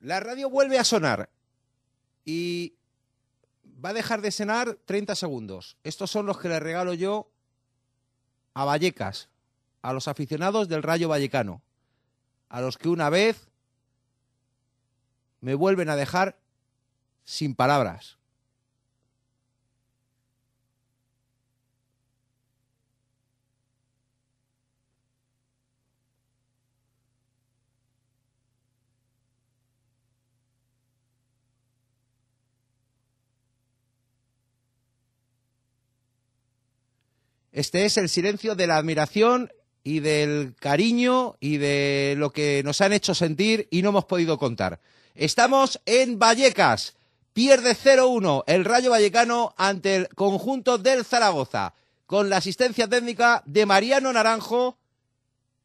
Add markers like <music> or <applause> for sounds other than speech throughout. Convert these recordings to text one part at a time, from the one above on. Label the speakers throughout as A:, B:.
A: La radio vuelve a sonar y va a dejar de sonar 30 segundos. Estos son los que le regalo yo a Vallecas, a los aficionados del Rayo Vallecano, a los que una vez me vuelven a dejar sin palabras. Este es el silencio de la admiración y del cariño y de lo que nos han hecho sentir y no hemos podido contar. Estamos en Vallecas. Pierde 0-1 el Rayo Vallecano ante el conjunto del Zaragoza, con la asistencia técnica de Mariano Naranjo,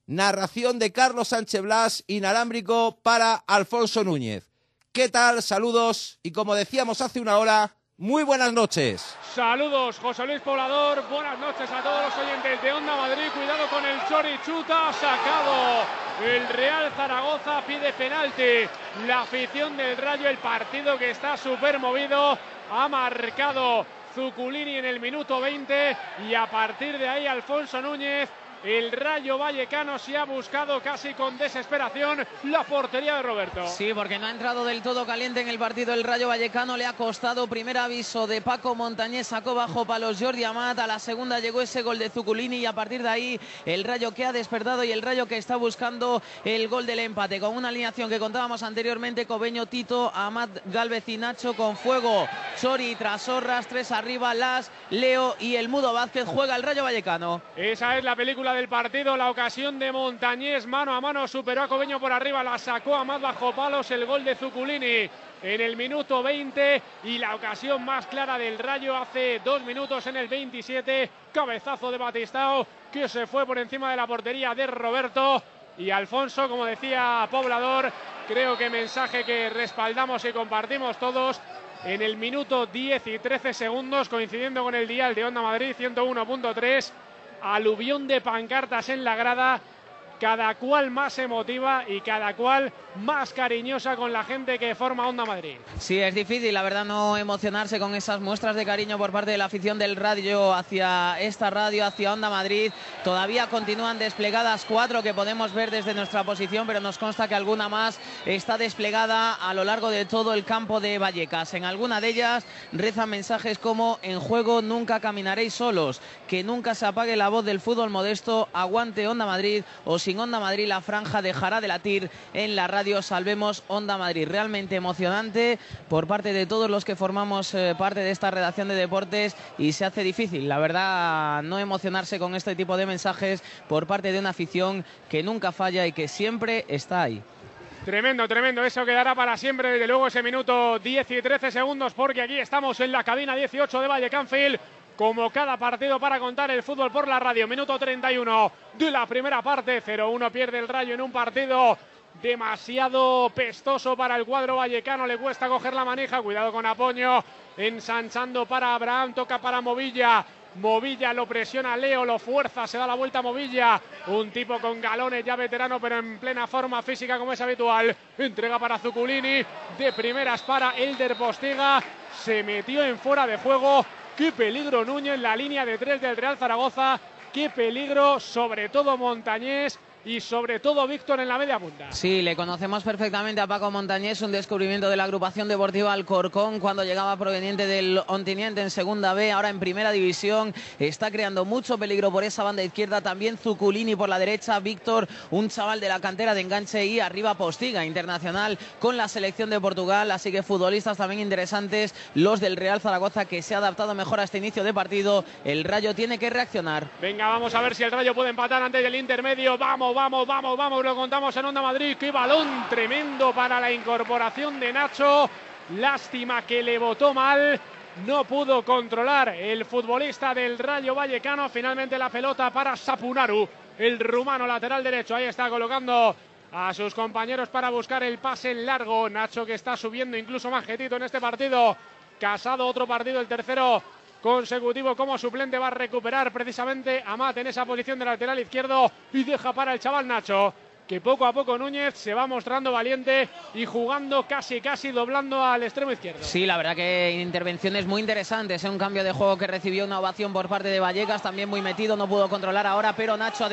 A: narración de Carlos Sánchez Blas, inalámbrico para Alfonso Núñez. ¿Qué tal? Saludos y como decíamos hace una hora, muy buenas noches.
B: Saludos, José Luis Poblador. Buenas noches a todos los oyentes de Onda Madrid. Cuidado con el Chorichuta. Sacado el Real Zaragoza. Pide penalti. La afición del Rayo. El partido que está súper movido. Ha marcado Zuculini en el minuto 20. Y a partir de ahí, Alfonso Núñez el Rayo Vallecano se ha buscado casi con desesperación la portería de Roberto.
C: Sí, porque no ha entrado del todo caliente en el partido el Rayo Vallecano. Le ha costado primer aviso de Paco Montañés, sacó bajo palos Jordi Amat. A la segunda llegó ese gol de Zuculini y a partir de ahí el Rayo que ha despertado y el Rayo que está buscando el gol del empate. Con una alineación que contábamos anteriormente, Cobeño, Tito, Amat, Galvez y Nacho con fuego. Chori, Trasorras, tres arriba, Las, Leo y el Mudo Vázquez juega el Rayo Vallecano.
B: Esa es la película del partido. La ocasión de Montañés mano a mano superó a Cobeño por arriba, la sacó a más bajo palos el gol de Zuculini en el minuto 20 y la ocasión más clara del Rayo hace dos minutos en el 27. Cabezazo de Batistao que se fue por encima de la portería de Roberto y Alfonso, como decía Poblador, creo que mensaje que respaldamos y compartimos todos en el minuto 10 y 13 segundos, coincidiendo con el dial de Onda Madrid 101.3 aluvión de pancartas en la grada, cada cual más emotiva y cada cual más cariñosa con la gente que forma Onda Madrid.
C: Sí, es difícil, la verdad, no emocionarse con esas muestras de cariño por parte de la afición del radio hacia esta radio, hacia Onda Madrid. Todavía continúan desplegadas cuatro que podemos ver desde nuestra posición, pero nos consta que alguna más está desplegada a lo largo de todo el campo de Vallecas. En alguna de ellas rezan mensajes como en juego nunca caminaréis solos, que nunca se apague la voz del fútbol modesto, aguante Onda Madrid o sin Onda Madrid la franja dejará de latir en la radio Salvemos Onda Madrid. Realmente emocionante por parte de todos los que formamos eh, parte de esta redacción de deportes y se hace difícil, la verdad, no emocionarse con este tipo de mensajes por parte de una afición que nunca falla y que siempre está ahí.
B: Tremendo, tremendo. Eso quedará para siempre, desde luego, ese minuto 10 y 13 segundos, porque aquí estamos en la cabina 18 de Valle Canfield. Como cada partido para contar el fútbol por la radio. Minuto 31 de la primera parte. 0-1 pierde el rayo en un partido demasiado pestoso para el cuadro vallecano, le cuesta coger la maneja, cuidado con Apoño, ensanchando para Abraham, toca para Movilla, Movilla lo presiona Leo, lo fuerza, se da la vuelta a Movilla. Un tipo con galones ya veterano, pero en plena forma física como es habitual. Entrega para Zuculini, de primeras para Elder Postiga. Se metió en fuera de juego. Qué peligro Núñez en la línea de tres del Real Zaragoza. Qué peligro, sobre todo Montañés y sobre todo Víctor en la media punta.
C: Sí, le conocemos perfectamente a Paco Montañés, un descubrimiento de la agrupación deportiva Alcorcón cuando llegaba proveniente del Ontiniente en segunda B, ahora en primera división, está creando mucho peligro por esa banda izquierda, también Zuculini por la derecha, Víctor, un chaval de la cantera de enganche y arriba Postiga, internacional con la selección de Portugal, así que futbolistas también interesantes, los del Real Zaragoza que se ha adaptado mejor a este inicio de partido, el Rayo tiene que reaccionar.
B: Venga, vamos a ver si el Rayo puede empatar antes del intermedio, vamos, vamos, vamos, vamos, lo contamos en Onda Madrid. Qué balón tremendo para la incorporación de Nacho. Lástima que le votó mal. No pudo controlar el futbolista del Rayo Vallecano. Finalmente la pelota para Sapunaru, el rumano lateral derecho. Ahí está colocando a sus compañeros para buscar el pase largo. Nacho que está subiendo incluso más jetito en este partido. Casado otro partido, el tercero consecutivo como suplente. Va a recuperar precisamente a Amat en esa posición de lateral izquierdo y deja para el chaval Nacho. que poco a poco Núñez se va mostrando valiente y jugando casi casi doblando al extremo izquierdo.
C: Sí, la verdad que intervenciones muy interesantes, ¿eh? un cambio de juego que recibió una ovación por parte de Vallecas, también muy metido, no pudo controlar ahora, pero Nacho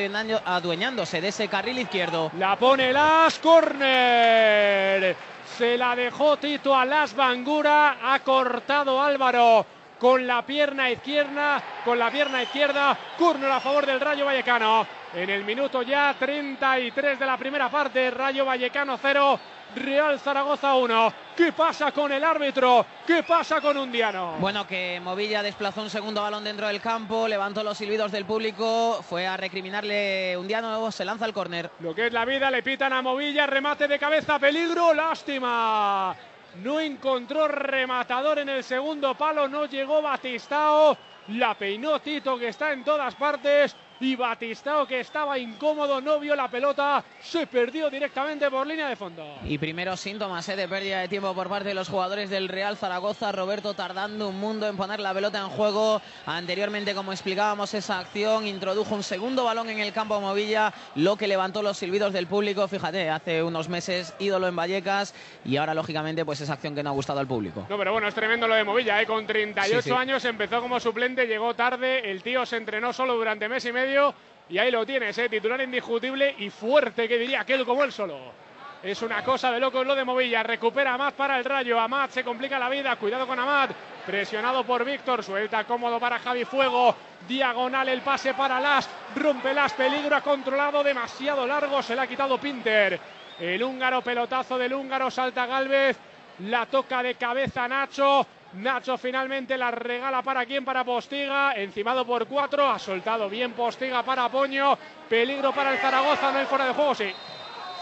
C: adueñándose de ese carril izquierdo.
B: La pone Las Corner. Se la dejó Tito a Las Bangura, ha cortado Álvaro con la pierna izquierda, con la pierna izquierda, Corner a favor del Rayo Vallecano. En el minuto ya 33 de la primera parte, Rayo Vallecano 0, Real Zaragoza 1. ¿Qué pasa con el árbitro? ¿Qué pasa con Undiano?
C: Bueno, que Movilla desplazó un segundo balón dentro del campo, levantó los silbidos del público, fue a recriminarle Undiano, se lanza al córner.
B: Lo que es la vida, le pitan a Movilla, remate de cabeza, peligro, lástima. No encontró rematador en el segundo palo, no llegó Batistao. La peinó Tito, que está en todas partes y Batistao que estaba incómodo, no vio la pelota, se perdió directamente por línea de fondo.
C: Y primeros síntomas ¿eh? de pérdida de tiempo por parte de los jugadores del Real Zaragoza, Roberto tardando un mundo en poner la pelota en juego. Anteriormente, como explicábamos esa acción, introdujo un segundo balón en el campo Movilla, lo que levantó los silbidos del público. Fíjate, hace unos meses ídolo en Vallecas y ahora lógicamente pues esa acción que no ha gustado al público.
B: No, pero bueno, es tremendo lo de Movilla, ¿eh? con 38 años empezó como suplente, llegó tarde, el tío se entrenó solo durante mes y medio y ahí lo tienes, ¿eh? titular indiscutible y fuerte, que diría aquel como él solo. Es una cosa de locos lo de Movilla. Recupera Amat para el rayo. Amat se complica la vida. Cuidado con Amat. Presionado por Víctor. Suelta cómodo para Javi Fuego. Diagonal el pase para Las. Rompe Las. Peligro ha controlado demasiado largo. Se le ha quitado Pinter. El húngaro pelotazo del húngaro. Salta Galvez. La toca de cabeza Nacho. Nacho finalmente la regala para quién, para Postiga, encimado por cuatro, ha soltado bien Postiga para Poño, peligro para el Zaragoza, no hay fuera de juego, sí,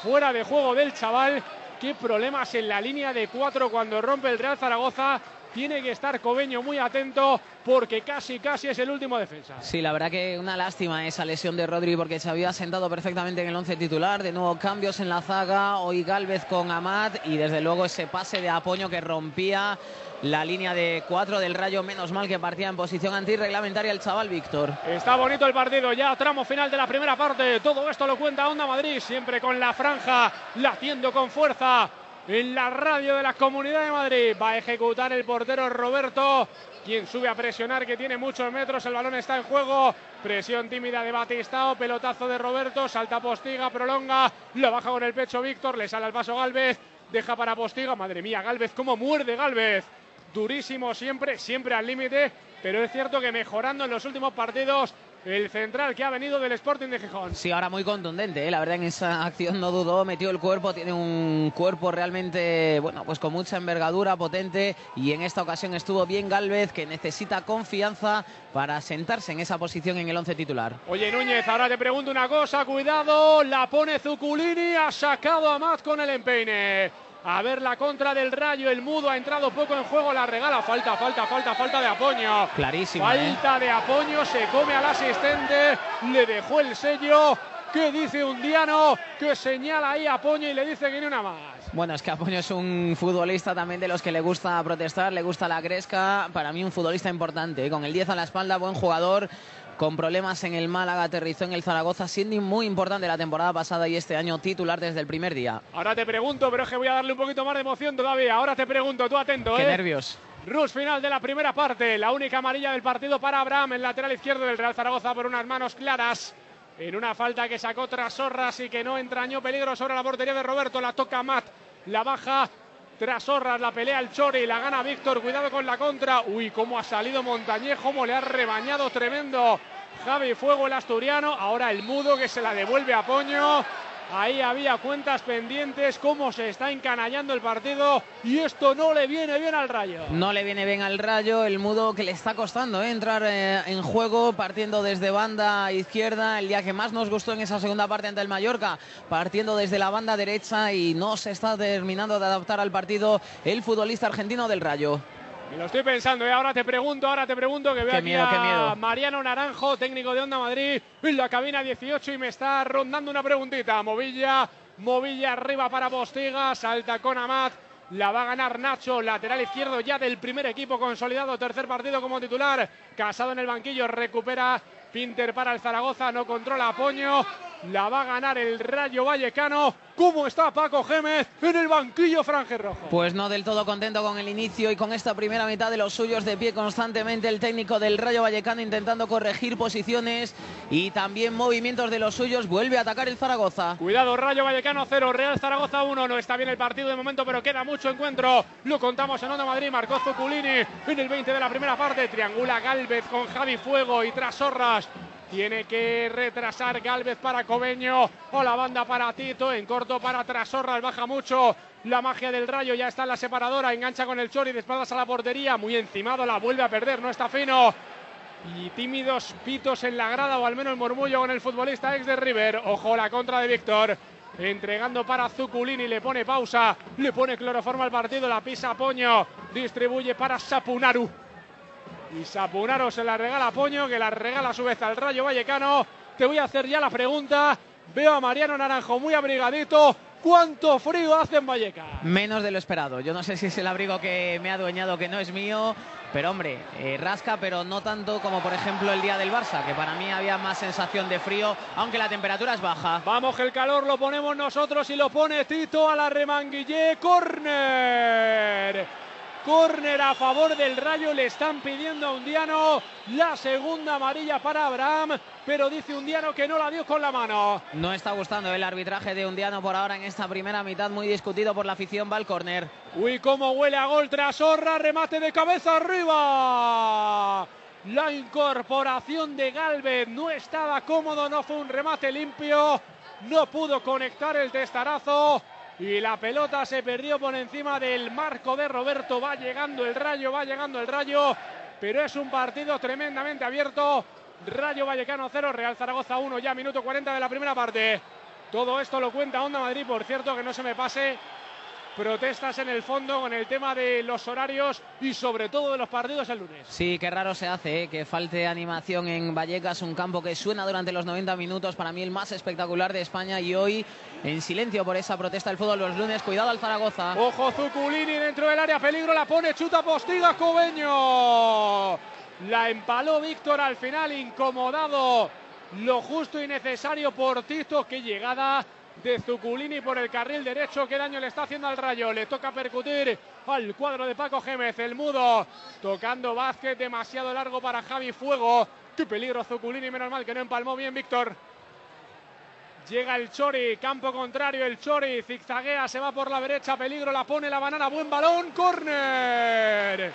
B: fuera de juego del chaval, qué problemas en la línea de cuatro cuando rompe el Real Zaragoza, tiene que estar Cobeño muy atento porque casi, casi es el último defensa.
C: Sí, la verdad que una lástima esa lesión de Rodri porque se había sentado perfectamente en el once titular. De nuevo cambios en la zaga, hoy Galvez con Amat y desde luego ese pase de apoyo que rompía la línea de cuatro del Rayo, menos mal que partía en posición antirreglamentaria el chaval Víctor.
B: Está bonito el partido, ya tramo final de la primera parte. Todo esto lo cuenta Onda Madrid, siempre con la franja, latiendo con fuerza en la radio de la Comunidad de Madrid. Va a ejecutar el portero Roberto, quien sube a presionar, que tiene muchos metros. El balón está en juego. Presión tímida de Batistao, pelotazo de Roberto, salta Postiga, prolonga, lo baja con el pecho Víctor, le sale al paso Galvez, deja para Postiga. Madre mía, Galvez, cómo muerde Galvez durísimo siempre, siempre al límite, pero es cierto que mejorando en los últimos partidos el central que ha venido del Sporting de Gijón.
C: Sí, ahora muy contundente, ¿eh? la verdad en esa acción no dudó, metió el cuerpo, tiene un cuerpo realmente, bueno, pues con mucha envergadura, potente y en esta ocasión estuvo bien Galvez que necesita confianza para sentarse en esa posición en el once titular.
B: Oye Núñez, ahora te pregunto una cosa, cuidado, la pone Zuculini, ha sacado a Matt con el empeine. A ver la contra del Rayo. El mudo ha entrado poco en juego. La regala. Falta, falta, falta, falta de Apoño.
C: Clarísimo. ¿eh?
B: Falta de Apoño. Se come al asistente. Le dejó el sello. ¿Qué dice un diano Que señala ahí a Apoño y le dice que ni una más.
C: Bueno, es que Apoño es un futbolista también de los que le gusta protestar, le gusta la gresca. Para mí un futbolista importante, ¿eh? con el 10 a la espalda, buen jugador con problemas en el Málaga, aterrizó en el Zaragoza, siendo muy importante la temporada pasada y este año titular desde el primer día.
B: Ahora te pregunto, pero es que voy a darle un poquito más de emoción todavía. Ahora te pregunto, tú atento,
C: Qué
B: ¿eh?
C: nervios.
B: Rus final de la primera parte, la única amarilla del partido para Abraham, el lateral izquierdo del Real Zaragoza por unas manos claras. En una falta que sacó tras Sorras y que no entrañó peligro sobre la portería de Roberto, la toca Matt, la baja tras Horras, la pelea el Chori, la gana Víctor, cuidado con la contra. Uy, cómo ha salido Montañejo, cómo le ha rebañado tremendo Javi Fuego el asturiano, ahora el mudo que se la devuelve a Poño. Ahí había cuentas pendientes, cómo se está encanallando el partido y esto no le viene bien al Rayo.
C: No le viene bien al Rayo, el mudo que le está costando ¿eh? entrar eh, en juego partiendo desde banda izquierda, el día que más nos gustó en esa segunda parte ante el Mallorca, partiendo desde la banda derecha y no se está terminando de adaptar al partido el futbolista argentino del Rayo.
B: Me lo estoy pensando, y ¿eh? ahora te pregunto, ahora te pregunto que veo aquí a Mariano Naranjo, técnico de Onda Madrid, en la cabina 18 y me está rondando una preguntita. Movilla, Movilla arriba para Postiga, salta con Amat, la va a ganar Nacho, lateral izquierdo ya del primer equipo consolidado, tercer partido como titular, casado en el banquillo, recupera Pinter para el Zaragoza, no controla Poño, la va a ganar el Rayo Vallecano. ¿Cómo está Paco Gémez en el banquillo franje rojo?
C: Pues no del todo contento con el inicio y con esta primera mitad de los suyos de pie constantemente el técnico del Rayo Vallecano intentando corregir posiciones y también movimientos de los suyos. Vuelve a atacar el Zaragoza.
B: Cuidado, Rayo Vallecano 0, Real Zaragoza 1. No está bien el partido de momento, pero queda mucho encuentro. Lo contamos en Onda Madrid. Marcó Zuculini en el 20 de la primera parte. Triangula Galvez con Javi Fuego y Trasorras tiene que retrasar Galvez para Cobeño. O la banda para Tito. En corto para Trasorras. Baja mucho. La magia del rayo ya está en la separadora. Engancha con el Chori de espaldas a la portería. Muy encimado. La vuelve a perder. No está fino. Y tímidos pitos en la grada. O al menos murmullo con el futbolista ex de River. Ojo la contra de Víctor. Entregando para Zuculini. Le pone pausa. Le pone cloroforma al partido. La pisa Poño. Distribuye para Sapunaru. Y Sapunaro se la regala a Poño, que la regala a su vez al Rayo Vallecano. Te voy a hacer ya la pregunta. Veo a Mariano Naranjo muy abrigadito. ¿Cuánto frío hace en Vallecas?
C: Menos de lo esperado. Yo no sé si es el abrigo que me ha adueñado que no es mío, pero hombre, eh, rasca, pero no tanto como por ejemplo el día del Barça, que para mí había más sensación de frío, aunque la temperatura es baja.
B: Vamos, que el calor lo ponemos nosotros y lo pone Tito a la remanguillé. Corner. Córner a favor del Rayo, le están pidiendo a Undiano la segunda amarilla para Abraham, pero dice Undiano que no la dio con la mano.
C: No está gustando el arbitraje de Undiano por ahora en esta primera mitad, muy discutido por la afición, va al córner.
B: Uy, cómo huele a gol tras Horra, remate de cabeza arriba. La incorporación de Galvez no estaba cómodo, no fue un remate limpio, no pudo conectar el testarazo y la pelota se perdió por encima del marco de Roberto. Va llegando el rayo, va llegando el rayo, pero es un partido tremendamente abierto. Rayo Vallecano 0, Real Zaragoza 1, ya minuto 40 de la primera parte. Todo esto lo cuenta Onda Madrid, por cierto, que no se me pase protestas en el fondo con el tema de los horarios y sobre todo de los partidos el lunes.
C: Sí, qué raro se hace ¿eh? que falte animación en Vallecas, un campo que suena durante los 90 minutos, para mí el más espectacular de España y hoy en silencio por esa protesta del fútbol los lunes. Cuidado al Zaragoza.
B: Ojo Zuculini dentro del área, peligro, la pone, chuta postiga Cobeño. La empaló Víctor al final, incomodado. Lo justo y necesario por Tito, qué llegada de Zuculini por el carril derecho. Qué daño le está haciendo al Rayo. Le toca percutir al cuadro de Paco Gémez. El mudo tocando Vázquez. Demasiado largo para Javi Fuego. Qué peligro Zuculini. Menos mal que no empalmó bien Víctor. Llega el Chori, campo contrario, el Chori zigzaguea, se va por la derecha, peligro, la pone la banana, buen balón, córner.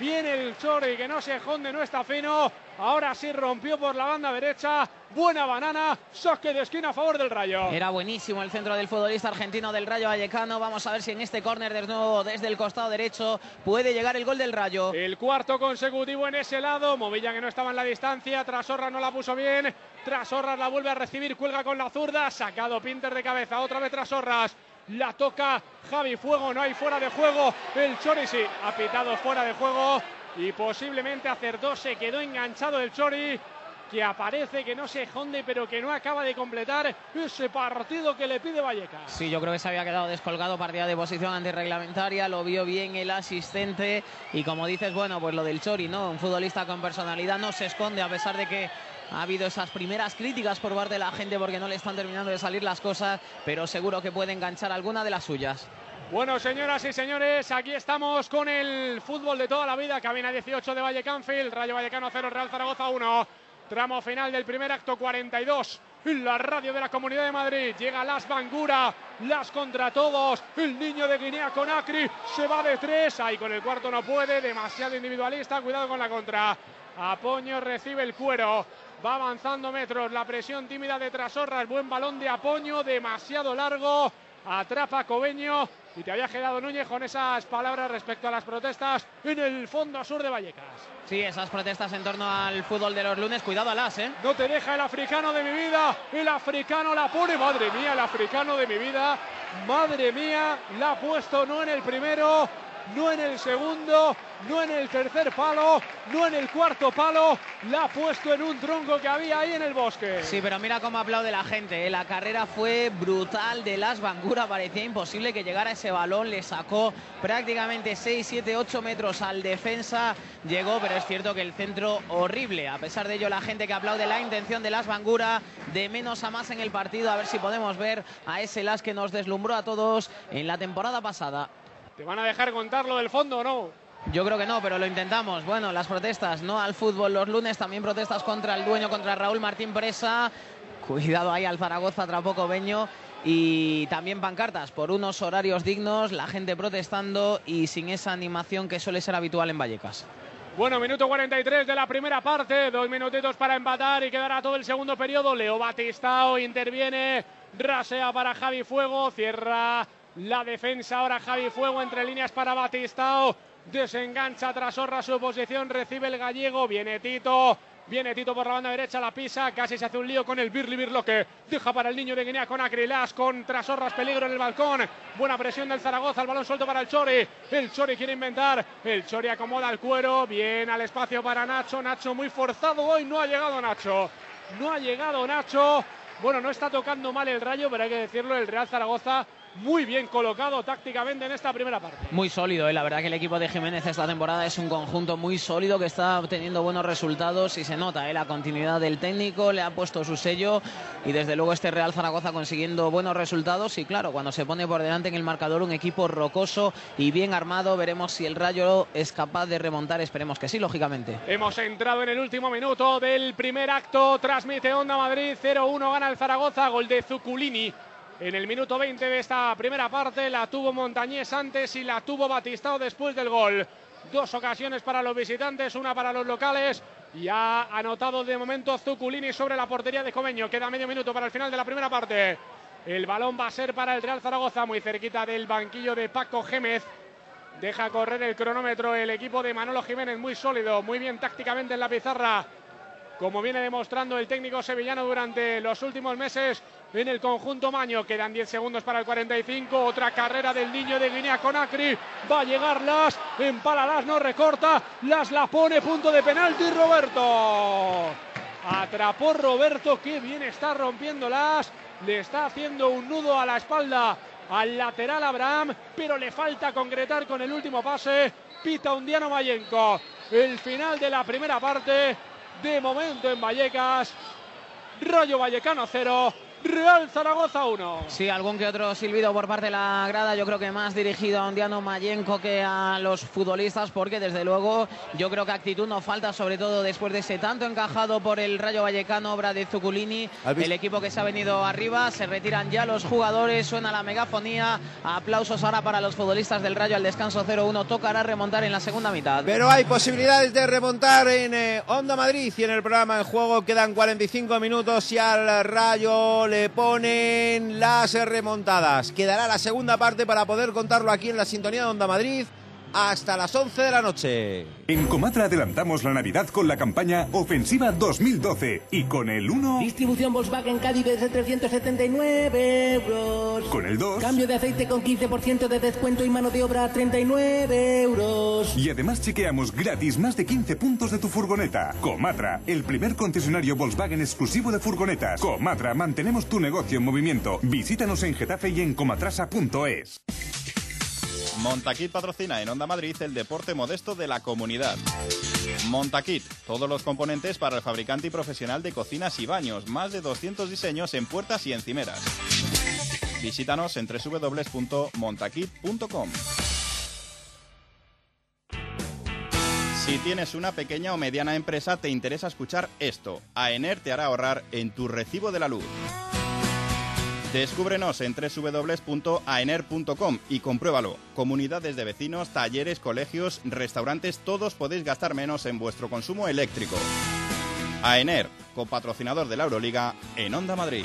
B: Viene el Chori que no se jonde, no está fino. Ahora sí rompió por la banda derecha. Buena banana. Saque de esquina a favor del Rayo.
C: Era buenísimo el centro del futbolista argentino del Rayo Vallecano. Vamos a ver si en este córner de nuevo desde el costado derecho puede llegar el gol del Rayo.
B: El cuarto consecutivo en ese lado. Movilla que no estaba en la distancia. Trasorra no la puso bien. Trasorras la vuelve a recibir. Cuelga con la zurda. Sacado Pinter de cabeza. Otra vez Trasorras. La toca Javi Fuego. No hay fuera de juego. El Chori sí. Ha pitado fuera de juego y posiblemente hacer dos. Se quedó enganchado el Chori que aparece, que no se jonde, pero que no acaba de completar ese partido que le pide Vallecas.
C: Sí, yo creo que se había quedado descolgado partida de posición antirreglamentaria, lo vio bien el asistente y como dices, bueno, pues lo del Chori, ¿no? Un futbolista con personalidad no se esconde a pesar de que ha habido esas primeras críticas por parte de la gente porque no le están terminando de salir las cosas, pero seguro que puede enganchar alguna de las suyas.
B: Bueno, señoras y señores, aquí estamos con el fútbol de toda la vida. Cabina 18 de Valle Canfield, Rayo Vallecano 0, Real Zaragoza 1. Tramo final del primer acto 42. La radio de la Comunidad de Madrid. Llega Las Bangura. Las contra todos. El niño de Guinea con Acri. Se va de tres. Ahí con el cuarto no puede. Demasiado individualista. Cuidado con la contra. Apoño recibe el cuero. Va avanzando metros. La presión tímida de Trasorras. Buen balón de Apoño. Demasiado largo. Atrapa Cobeño y te había quedado Núñez con esas palabras respecto a las protestas en el fondo sur de Vallecas.
C: Sí, esas protestas en torno al fútbol de los lunes, cuidado alas, ¿eh?
B: No te deja el africano de mi vida, el africano la pone, madre mía, el africano de mi vida, madre mía, la ha puesto no en el primero, no en el segundo, no en el tercer palo, no en el cuarto palo, la ha puesto en un tronco que había ahí en el bosque.
C: Sí, pero mira cómo aplaude la gente. ¿eh? La carrera fue brutal de Las Bangura, parecía imposible que llegara ese balón, le sacó prácticamente 6, 7, 8 metros al defensa, llegó, pero es cierto que el centro horrible. A pesar de ello, la gente que aplaude la intención de Las Bangura de menos a más en el partido, a ver si podemos ver a ese Las que nos deslumbró a todos en la temporada pasada.
B: ¿Te van a dejar contarlo del fondo o no?
C: Yo creo que no, pero lo intentamos. Bueno, las protestas, no al fútbol los lunes, también protestas contra el dueño, contra Raúl Martín Presa. Cuidado ahí al Zaragoza, Trapoco Beño. Y también pancartas por unos horarios dignos, la gente protestando y sin esa animación que suele ser habitual en Vallecas.
B: Bueno, minuto 43 de la primera parte, dos minutitos para empatar y quedará todo el segundo periodo. Leo Batistao interviene, rasea para Javi Fuego, cierra la defensa ahora Javi Fuego entre líneas para Batistao. Desengancha tras Horra su posición. Recibe el gallego. Viene Tito. Viene Tito por la banda derecha, la pisa, casi se hace un lío con el Birli Birloque. Deja para el niño de Guinea con Acrilas, con Trasorras, peligro en el balcón. Buena presión del Zaragoza, el balón suelto para el Chori. El Chori quiere inventar, el Chori acomoda el cuero, bien al espacio para Nacho. Nacho muy forzado hoy, no ha llegado Nacho. No ha llegado Nacho. Bueno, no está tocando mal el rayo, pero hay que decirlo, el Real Zaragoza muy bien colocado tácticamente en esta primera parte.
C: Muy sólido, ¿eh? la verdad que el equipo de Jiménez esta temporada es un conjunto muy sólido que está obteniendo buenos resultados y se nota ¿eh? la continuidad del técnico, le ha puesto su sello y desde luego este Real Zaragoza consiguiendo buenos resultados y claro, cuando se pone por delante en el marcador un equipo rocoso y bien armado, veremos si el Rayo es capaz de remontar, esperemos que sí, lógicamente.
B: Hemos entrado en el último minuto del primer acto, transmite Onda Madrid, 0-1 gana el Zaragoza, gol de Zuculini en el minuto 20 de esta primera parte. La tuvo Montañés antes y la tuvo Batistao después del gol. Dos ocasiones para los visitantes, una para los locales. Y ha anotado de momento Zuculini sobre la portería de Comeño. Queda medio minuto para el final de la primera parte. El balón va a ser para el Real Zaragoza, muy cerquita del banquillo de Paco Gémez. Deja correr el cronómetro el equipo de Manolo Jiménez, muy sólido, muy bien tácticamente en la pizarra como viene demostrando el técnico sevillano durante los últimos meses en el conjunto Maño. Quedan 10 segundos para el 45. Otra carrera del niño de Guinea con Acri. Va a llegar Las. Empala Las, no recorta. Las la pone. Punto de penalti Roberto. Atrapó Roberto. Qué bien está rompiendo Las. Le está haciendo un nudo a la espalda al lateral Abraham. Pero le falta concretar con el último pase. Pita Undiano Mayenco. El final de la primera parte de momento en Vallecas. Rayo Vallecano 0, Real Zaragoza 1.
C: Sí, algún que otro silbido por parte de la grada, yo creo que más dirigido a Ondiano Mayenco que a los futbolistas, porque desde luego yo creo que actitud no falta, sobre todo después de ese tanto encajado por el Rayo Vallecano, obra de Zuculini, el equipo que se ha venido arriba, se retiran ya los jugadores, suena la megafonía, aplausos ahora para los futbolistas del Rayo al descanso 0-1, tocará remontar en la segunda mitad.
A: Pero hay posibilidades de remontar en eh, Onda Madrid y en el programa en juego quedan 45 minutos y al Rayo le ponen las remontadas. Quedará la segunda parte para poder contarlo aquí en la sintonía de Onda Madrid hasta las 11 de la noche.
D: En Comatra adelantamos la Navidad con la campaña Ofensiva 2012 y con el 1...
E: Distribución Volkswagen Caddy desde 379 euros.
D: Con el 2...
E: Cambio de aceite con 15% de descuento y mano de obra a 39 euros.
D: Y además chequeamos gratis más de 15 puntos de tu furgoneta. Comatra, el primer concesionario Volkswagen exclusivo de furgonetas. Comatra, mantenemos tu negocio en movimiento. Visítanos en Getafe y en comatrasa.es.
F: Montaquit patrocina en Onda Madrid el deporte modesto de la comunidad. Montaquit, todos los componentes para el fabricante y profesional de cocinas y baños, más de 200 diseños en puertas y encimeras. Visítanos en www.montaquit.com. Si tienes una pequeña o mediana empresa, te interesa escuchar esto. AENER te hará ahorrar en tu recibo de la luz. Descúbrenos en www.aener.com y compruébalo. Comunidades de vecinos, talleres, colegios, restaurantes, todos podéis gastar menos en vuestro consumo eléctrico. AENER, copatrocinador de la Euroliga en Onda Madrid.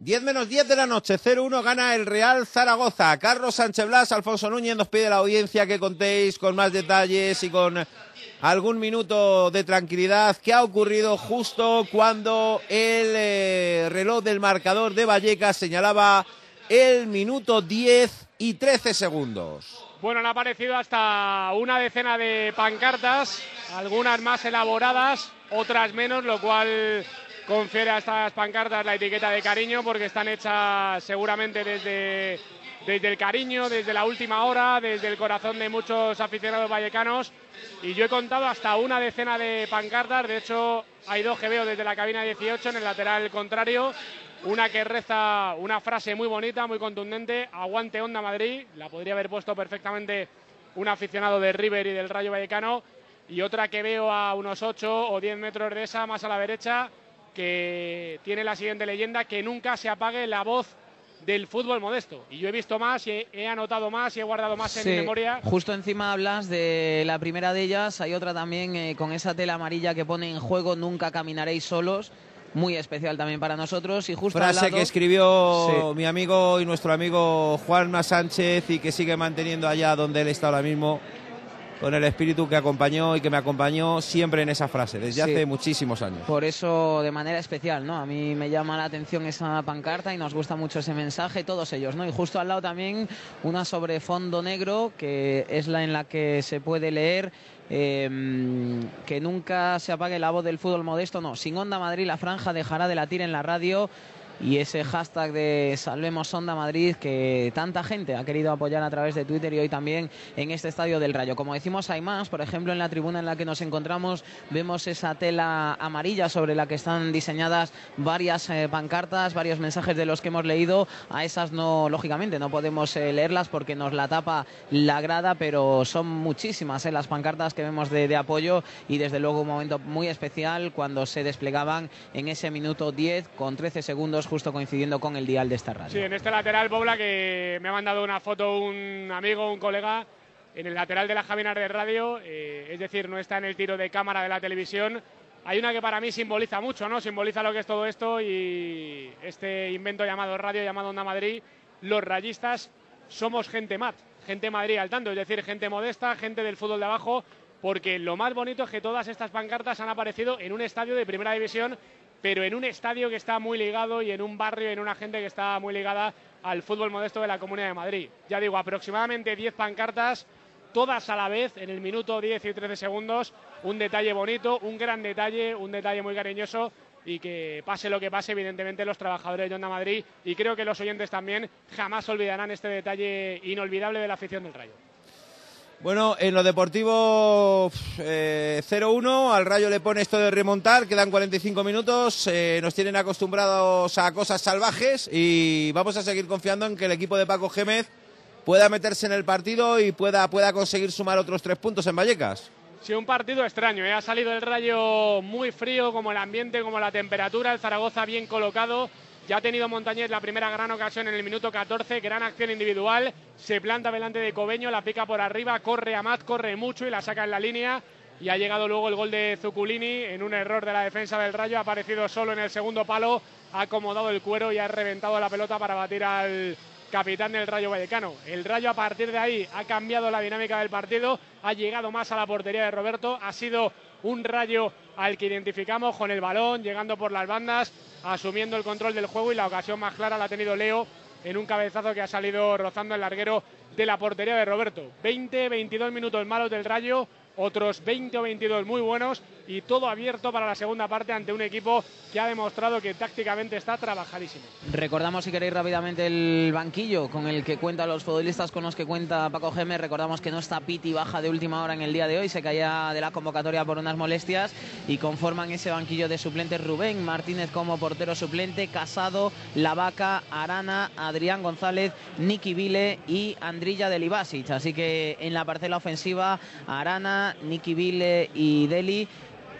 A: 10 menos 10 de la noche, 0-1 gana el Real Zaragoza. Carlos Sánchez Blas, Alfonso Núñez nos pide la audiencia que contéis con más detalles y con algún minuto de tranquilidad qué ha ocurrido justo cuando el eh, reloj del marcador de Vallecas señalaba el minuto 10 y 13 segundos.
B: Bueno, han aparecido hasta una decena de pancartas, algunas más elaboradas, otras menos, lo cual confiere a estas pancartas la etiqueta de cariño porque están hechas seguramente desde, desde el cariño, desde la última hora, desde el corazón de muchos aficionados vallecanos. Y yo he contado hasta una decena de pancartas, de hecho hay dos que veo desde la cabina 18 en el lateral contrario. Una que reza una frase muy bonita, muy contundente, aguante Onda Madrid, la podría haber puesto perfectamente un aficionado de River y del Rayo Vallecano. Y otra que veo a unos 8 o 10 metros de esa, más a la derecha, que tiene la siguiente leyenda, que nunca se apague la voz del fútbol modesto. Y yo he visto más, y he, he anotado más y he guardado más en
C: Sí,
B: mi memoria.
C: Justo encima hablas de la primera de ellas, hay otra también eh, con esa tela amarilla que pone en juego Nunca caminaréis solos, muy especial también para nosotros. Y justo
A: Frase
C: lado-
A: que escribió
C: Sí.
A: mi amigo y nuestro amigo Juanma Sánchez y que sigue manteniendo allá donde él está ahora mismo, con el espíritu que acompañó y que me acompañó siempre en esa frase, desde
C: Sí.
A: hace muchísimos años.
C: Por eso, de manera especial, ¿no? A mí me llama la atención esa pancarta y nos gusta mucho ese mensaje, todos ellos, ¿no? Y justo al lado también una sobre fondo negro, que es la en la que se puede leer eh, que nunca se apague la voz del fútbol modesto, no. Sin Onda Madrid, la franja dejará de latir en la radio. Y ese hashtag de Salvemos Onda Madrid que tanta gente ha querido apoyar a través de Twitter y hoy también en este estadio del Rayo. Como decimos, hay más. Por ejemplo, en la tribuna en la que nos encontramos vemos esa tela amarilla sobre la que están diseñadas varias eh, pancartas, varios mensajes de los que hemos leído. A esas no, lógicamente, no podemos eh, leerlas porque nos la tapa la grada, pero son muchísimas eh, las pancartas que vemos de, apoyo y desde luego un momento muy especial cuando se desplegaban en ese minuto 10 con 13 segundos justo coincidiendo con el dial de esta radio.
B: Sí, en este lateral, Pobla, que me ha mandado una foto un amigo, un colega, en el lateral de la Javinar de radio, eh, es decir, no está en el tiro de cámara de la televisión. Hay una que para mí simboliza mucho, ¿no? Simboliza lo que es todo esto y este invento llamado radio, llamado Onda Madrid. Los rayistas somos gente mat, gente Madrid al tanto, es decir, gente modesta, gente del fútbol de abajo, porque lo más bonito es que todas estas pancartas han aparecido en un estadio de primera división pero en un estadio que está muy ligado y en un barrio, en una gente que está muy ligada al fútbol modesto de la Comunidad de Madrid. Ya digo, aproximadamente 10 pancartas, todas a la vez, en el minuto 10 y 13 segundos. Un detalle bonito, un gran detalle, un detalle muy cariñoso y que pase lo que pase, evidentemente los trabajadores de Onda Madrid y creo que los oyentes también jamás olvidarán este detalle inolvidable de la afición del Rayo.
A: Bueno, en lo deportivo eh, 0-1, al Rayo le pone esto de remontar, quedan 45 minutos, eh, nos tienen acostumbrados a cosas salvajes y vamos a seguir confiando en que el equipo de Paco Gémez pueda meterse en el partido y pueda, pueda conseguir sumar otros tres puntos en Vallecas.
B: Sí, un partido extraño. ¿eh? Ha salido el rayo muy frío, como el ambiente, como la temperatura. El Zaragoza bien colocado. Ya ha tenido Montañés la primera gran ocasión en el minuto 14. Gran acción individual. Se planta delante de Cobeño, la pica por arriba, corre a Mat, corre mucho y la saca en la línea. Y ha llegado luego el gol de Zuculini en un error de la defensa del Rayo. Ha aparecido solo en el segundo palo, ha acomodado el cuero y ha reventado la pelota para batir al capitán del Rayo Vallecano. El Rayo a partir de ahí ha cambiado la dinámica del partido, ha llegado más a la portería de Roberto, ha sido un Rayo al que identificamos con el balón, llegando por las bandas, asumiendo el control del juego y la ocasión más clara la ha tenido Leo en un cabezazo que ha salido rozando el larguero de la portería de Roberto. 20, 22 minutos malos del Rayo, otros 20 o 22 muy buenos y todo abierto para la segunda parte ante un equipo que ha demostrado que tácticamente está trabajadísimo.
C: Recordamos, si queréis rápidamente, el banquillo con el que cuentan los futbolistas con los que cuenta Paco Gémez. Recordamos que no está Piti baja de última hora en el día de hoy, se caía de la convocatoria por unas molestias y conforman ese banquillo de suplentes Rubén Martínez como portero suplente, Casado, Lavaca, Arana, Adrián González, Niki Vile y Andrilla de Libasic. Así que en la parcela ofensiva, Arana, Niki Vile y Deli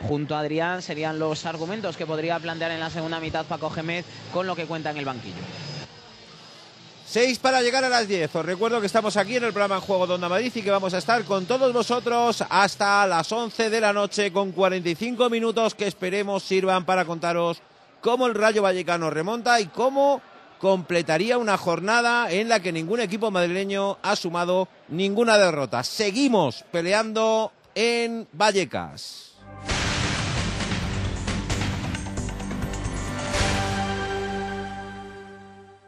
C: junto a Adrián serían los argumentos que podría plantear en la segunda mitad Paco Gémez con lo que cuenta en el banquillo.
A: Seis para llegar a las 10. Os recuerdo que estamos aquí en el programa En Juego de Onda Madrid y que vamos a estar con todos vosotros hasta las 11 de la noche con 45 minutos que esperemos sirvan para contaros cómo el Rayo Vallecano remonta y cómo completaría una jornada en la que ningún equipo madrileño ha sumado ninguna derrota. Seguimos peleando en Vallecas.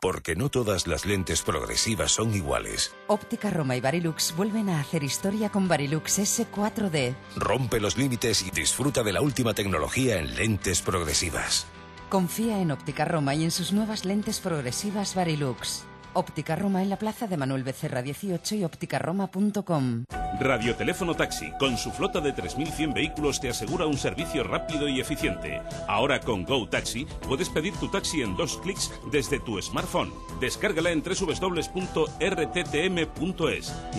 G: Porque no todas las lentes progresivas son iguales.
H: Óptica Roma y Barilux vuelven a hacer historia con Barilux S4D.
G: Rompe los límites y disfruta de la última tecnología en lentes progresivas.
H: Confía en Óptica Roma y en sus nuevas lentes progresivas Barilux. Óptica Roma en la plaza de Manuel Becerra 18 y ópticaroma.com.
I: Radioteléfono Taxi, con su flota de 3.100 vehículos, te asegura un servicio rápido y eficiente. Ahora con Go Taxi puedes pedir tu taxi en dos clics desde tu smartphone. Descárgala en www.rttm.es.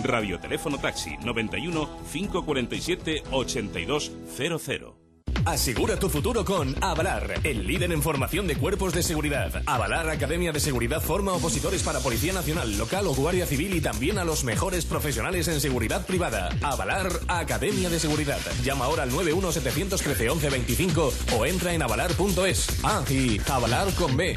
I: Radioteléfono Taxi 91 547 8200.
J: Asegura tu futuro con Avalar, el líder en formación de cuerpos de seguridad. Avalar Academia de Seguridad forma opositores para Policía Nacional, Local o Guardia Civil y también a los mejores profesionales en seguridad privada. Avalar Academia de Seguridad. Llama ahora al 91713 1125 o entra en avalar.es. Ah, y Avalar con B.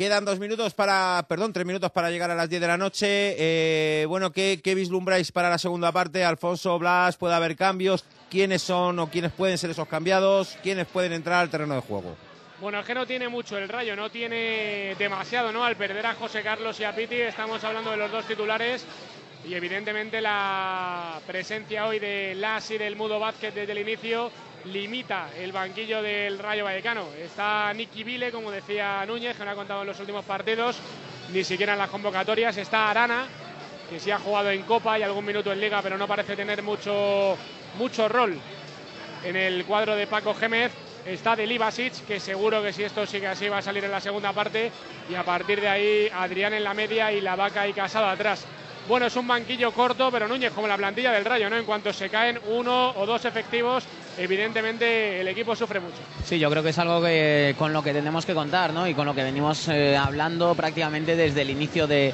A: Quedan dos minutos para, perdón, tres minutos para llegar a las 10 de la noche. Eh, bueno, ¿qué, ¿qué, vislumbráis para la segunda parte? Alfonso, Blas, ¿puede haber cambios? ¿Quiénes son o quiénes pueden ser esos cambiados? ¿Quiénes pueden entrar al terreno de juego?
B: Bueno, es que no tiene mucho el Rayo, no tiene demasiado, ¿no? Al perder a José Carlos y a Piti, estamos hablando de los dos titulares y evidentemente la presencia hoy de Las y del Mudo Vázquez desde el inicio limita el banquillo del Rayo Vallecano. Está Nicky Vile, como decía Núñez, que no ha contado en los últimos partidos, ni siquiera en las convocatorias. Está Arana, que sí ha jugado en Copa y algún minuto en Liga, pero no parece tener mucho, mucho rol en el cuadro de Paco Gémez. Está Delibasic, que seguro que si esto sigue así va a salir en la segunda parte. Y a partir de ahí, Adrián en la media y la vaca y Casado atrás. Bueno, es un banquillo corto, pero Núñez, como la plantilla del Rayo, ¿no? En cuanto se caen uno o dos efectivos, evidentemente el equipo sufre mucho.
C: Sí, yo creo que es algo que, con lo que tenemos que contar, ¿no? Y con lo que venimos eh, hablando prácticamente desde el inicio de,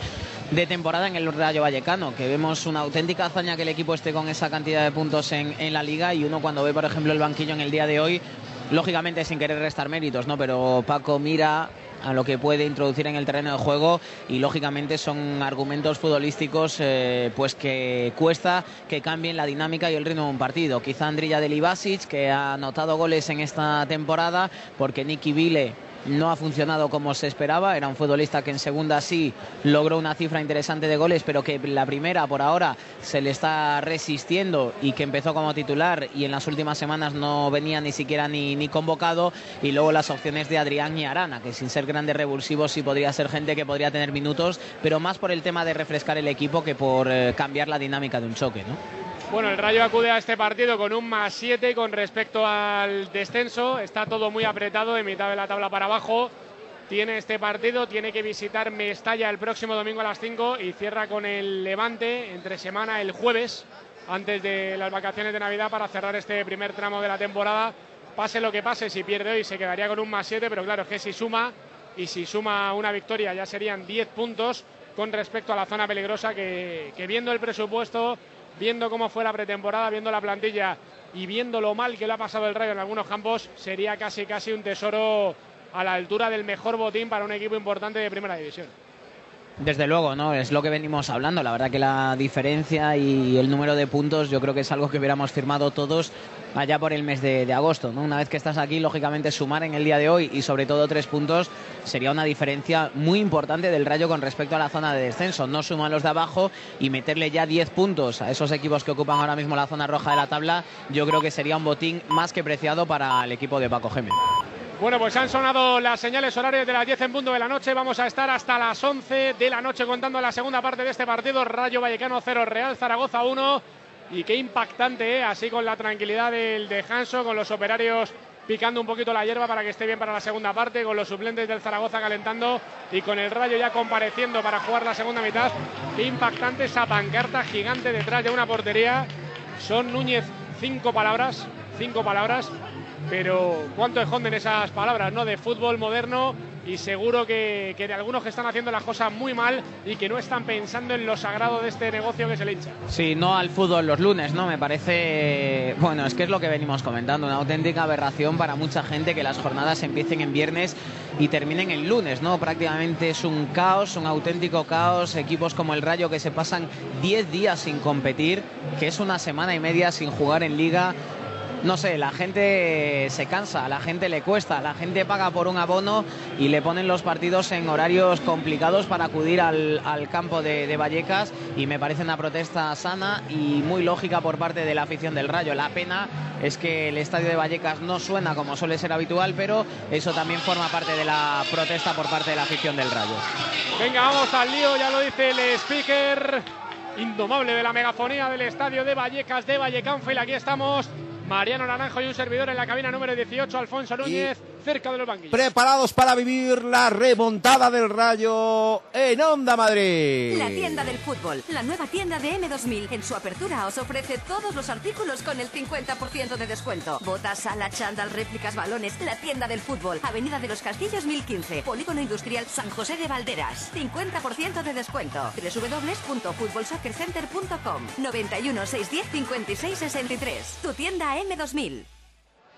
C: temporada en el Rayo Vallecano, que vemos una auténtica hazaña que el equipo esté con esa cantidad de puntos en, la liga y uno cuando ve, por ejemplo, el banquillo en el día de hoy, lógicamente sin querer restar méritos, ¿no? Pero Paco mira a lo que puede introducir en el terreno de juego y lógicamente son argumentos futbolísticos eh, pues que cuesta que cambien la dinámica y el ritmo de un partido. Quizá Andrilla de Libasic que ha anotado goles en esta temporada porque Nicky Vile no ha funcionado como se esperaba. Era un futbolista que en segunda sí logró una cifra interesante de goles, pero que la primera por ahora se le está resistiendo y que empezó como titular y en las últimas semanas no venía ni siquiera ni, ni convocado. Y luego las opciones de Adrián y Arana, que sin ser grandes revulsivos sí podría ser gente que podría tener minutos, pero más por el tema de refrescar el equipo que por eh, cambiar la dinámica de un choque, ¿no?
B: Bueno, el Rayo acude a este partido con un más 7 con respecto al descenso. Está todo muy apretado de mitad de la tabla para abajo. Tiene este partido, tiene que visitar Mestalla el próximo domingo a las 5 y cierra con el Levante entre semana el jueves antes de las vacaciones de Navidad para cerrar este primer tramo de la temporada. Pase lo que pase, si pierde hoy se quedaría con un más 7, pero claro, es que si suma y si suma una victoria ya serían 10 puntos con respecto a la zona peligrosa que viendo el presupuesto, viendo cómo fue la pretemporada, viendo la plantilla y viendo lo mal que le ha pasado el Rayo en algunos campos, sería casi casi un tesoro a la altura del mejor botín para un equipo importante de primera división.
C: Desde luego, ¿no? Es lo que venimos hablando. La verdad que la diferencia y el número de puntos yo creo que es algo que hubiéramos firmado todos allá por el mes de, agosto, ¿no? Una vez que estás aquí, lógicamente sumar en el día de hoy y sobre todo tres puntos sería una diferencia muy importante del Rayo con respecto a la zona de descenso. No suman los de abajo y meterle ya 10 puntos a esos equipos que ocupan ahora mismo la zona roja de la tabla, yo creo que sería un botín más que preciado para el equipo de Paco Gémez.
B: Bueno, pues han sonado las señales horarias de las 10 en punto de la noche. Vamos a estar hasta las 11 de la noche contando la segunda parte de este partido. Rayo Vallecano 0, Real Zaragoza 1. Y qué impactante, ¿eh? así con la tranquilidad del descanso, con los operarios picando un poquito la hierba para que esté bien para la segunda parte, con los suplentes del Zaragoza calentando y con el Rayo ya compareciendo para jugar la segunda mitad. Qué impactante esa pancarta gigante detrás de una portería. Son Núñez cinco palabras, cinco palabras pero cuánto esconden esas palabras, ¿no? De fútbol moderno y seguro que, que, de algunos que están haciendo las cosas muy mal y que no están pensando en lo sagrado de este negocio que es el hincha.
C: Sí, no al fútbol los lunes, ¿no? Me parece, bueno, es que es lo que venimos comentando, una auténtica aberración para mucha gente que las jornadas empiecen en viernes y terminen el lunes, ¿no? Prácticamente es un caos, un auténtico caos, equipos como el Rayo que se pasan 10 días sin competir, que es una semana y media sin jugar en liga, no sé, la gente se cansa, la gente le cuesta, la gente paga por un abono y le ponen los partidos en horarios complicados para acudir al, al campo de, de, Vallecas y me parece una protesta sana y muy lógica por parte de la afición del Rayo. La pena es que el estadio de Vallecas no suena como suele ser habitual, pero eso también forma parte de la protesta por parte de la afición del Rayo.
B: Venga, vamos al lío, ya lo dice el speaker indomable de la megafonía del estadio de Vallecas de Vallecanfil. Aquí estamos Mariano Naranjo y un servidor en la cabina número 18, Alfonso Núñez, y cerca de los banquillos.
A: Preparados para vivir la remontada del Rayo en Onda Madrid.
K: La tienda del fútbol, la nueva tienda de M2000. En su apertura os ofrece todos los artículos con el 50% de descuento. Botas, sala, chándal, réplicas, balones. La tienda del fútbol, Avenida de los Castillos 1015, Polígono Industrial San José de Valderas. 50% de descuento. www.futbolsoccercenter.com 91 610 56 63. Tu tienda M2000.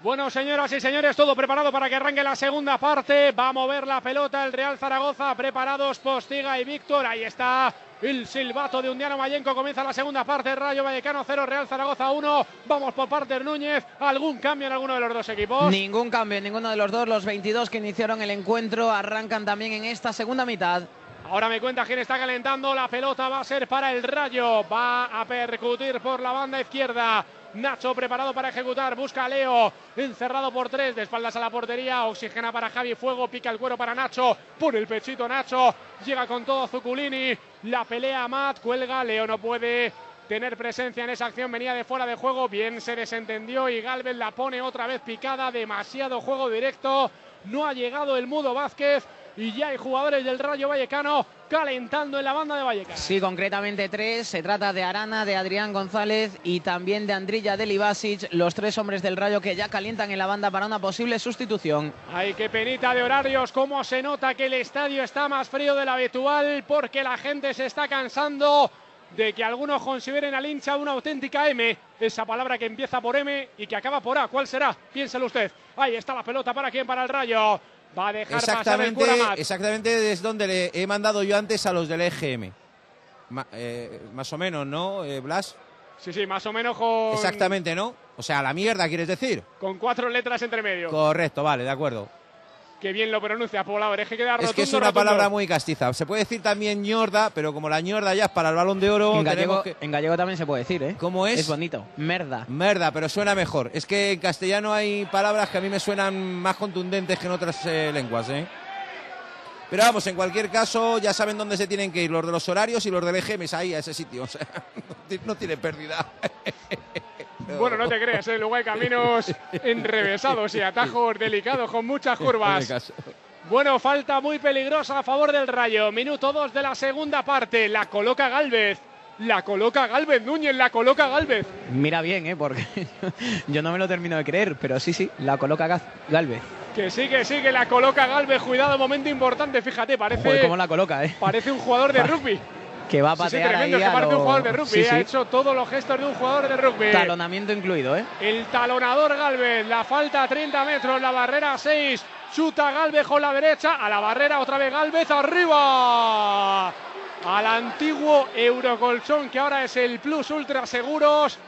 B: Bueno, señoras y señores, todo preparado para que arranque la segunda parte. Va a mover la pelota el Real Zaragoza. Preparados Postiga y Víctor. Ahí está el silbato de Undiano Mayenco. Comienza la segunda parte. Rayo Vallecano 0, Real Zaragoza 1. Vamos por parte de Núñez. ¿Algún cambio en alguno de los dos equipos?
C: Ningún cambio en ninguno de los dos. Los 22 que iniciaron el encuentro arrancan también en esta segunda mitad.
B: Ahora me cuenta quién está calentando. La pelota va a ser para el Rayo. Va a percutir por la banda izquierda. Nacho preparado para ejecutar, busca a Leo, encerrado por tres, de espaldas a la portería, oxigena para Javi Fuego, pica el cuero para Nacho, pone el pechito Nacho, llega con todo Zuculini, la pelea Matt, cuelga, Leo no puede tener presencia en esa acción, venía de fuera de juego, bien se desentendió y Galvez la pone otra vez picada, demasiado juego directo, no ha llegado el Mudo Vázquez, y ya hay jugadores del Rayo Vallecano calentando en la banda de Vallecas.
C: Sí, concretamente tres. Se trata de Arana, de Adrián González y también de Andrilla Delibasic, los tres hombres del Rayo que ya calientan en la banda para una posible sustitución.
B: Ay, qué penita de horarios, cómo se nota que el estadio está más frío de lo habitual porque la gente se está cansando de que algunos consideren al hincha una auténtica M, esa palabra que empieza por M y que acaba por A. ¿Cuál será? Piénselo usted. Ahí está la pelota para quién, para el Rayo. Va a dejar
A: exactamente,
B: pasar el Curamat.
A: Exactamente es donde le he mandado yo antes a los del EGM. Ma, eh, más o menos, ¿no, eh, Blas?
B: Sí, sí, más o menos con...
A: Exactamente, ¿no? O sea, la mierda, ¿quieres decir?
B: Con cuatro letras entre medio.
A: Correcto, vale, de acuerdo.
B: Qué bien lo pronuncia, poblador. Es que queda rotundo,
A: Es que es una
B: rotundo.
A: palabra muy castiza. Se puede decir también ñorda, pero como la ñorda ya es para el balón de oro...
C: En gallego,
A: que...
C: en gallego también se puede decir, ¿eh?
A: ¿Cómo es?
C: Es bonito. Merda.
A: Merda, pero suena mejor. Es que en castellano hay palabras que a mí me suenan más contundentes que en otras eh, lenguas, ¿eh? Pero vamos, en cualquier caso, ya saben dónde se tienen que ir los de los horarios y los del EGM, es ahí, a ese sitio. <laughs> O sea, <laughs> no tiene pérdida. <laughs>
B: Bueno, no te creas, ¿eh? luego hay caminos enrevesados y atajos delicados con muchas curvas. Bueno, falta muy peligrosa a favor del Rayo. Minuto 2 de la segunda parte. La coloca Galvez. La coloca Galvez, Núñez, la coloca Galvez.
C: Mira bien, ¿eh? porque <laughs> yo no me lo termino de creer, pero sí, sí, la coloca Galvez.
B: Que sí, que sí, que la coloca Galvez. Cuidado, momento importante, fíjate, parece,
C: Joder, cómo la coloca, ¿eh?
B: parece un jugador de <laughs> rugby.
C: Que va a
B: Sí, sí,
C: patear
B: tremendo,
C: ahí
B: que
C: a
B: parece un
C: lo-
B: jugador de rugby.
C: Sí,
B: Ha
C: sí.
B: hecho todos los gestos de un jugador de rugby.
C: Talonamiento incluido, ¿eh?
B: El talonador Galvez, la falta a 30 metros, la barrera a 6. Chuta Galvez con la derecha, a la barrera otra vez Galvez, arriba. Al antiguo Eurocolchón, que ahora es el Plus Ultra Seguros.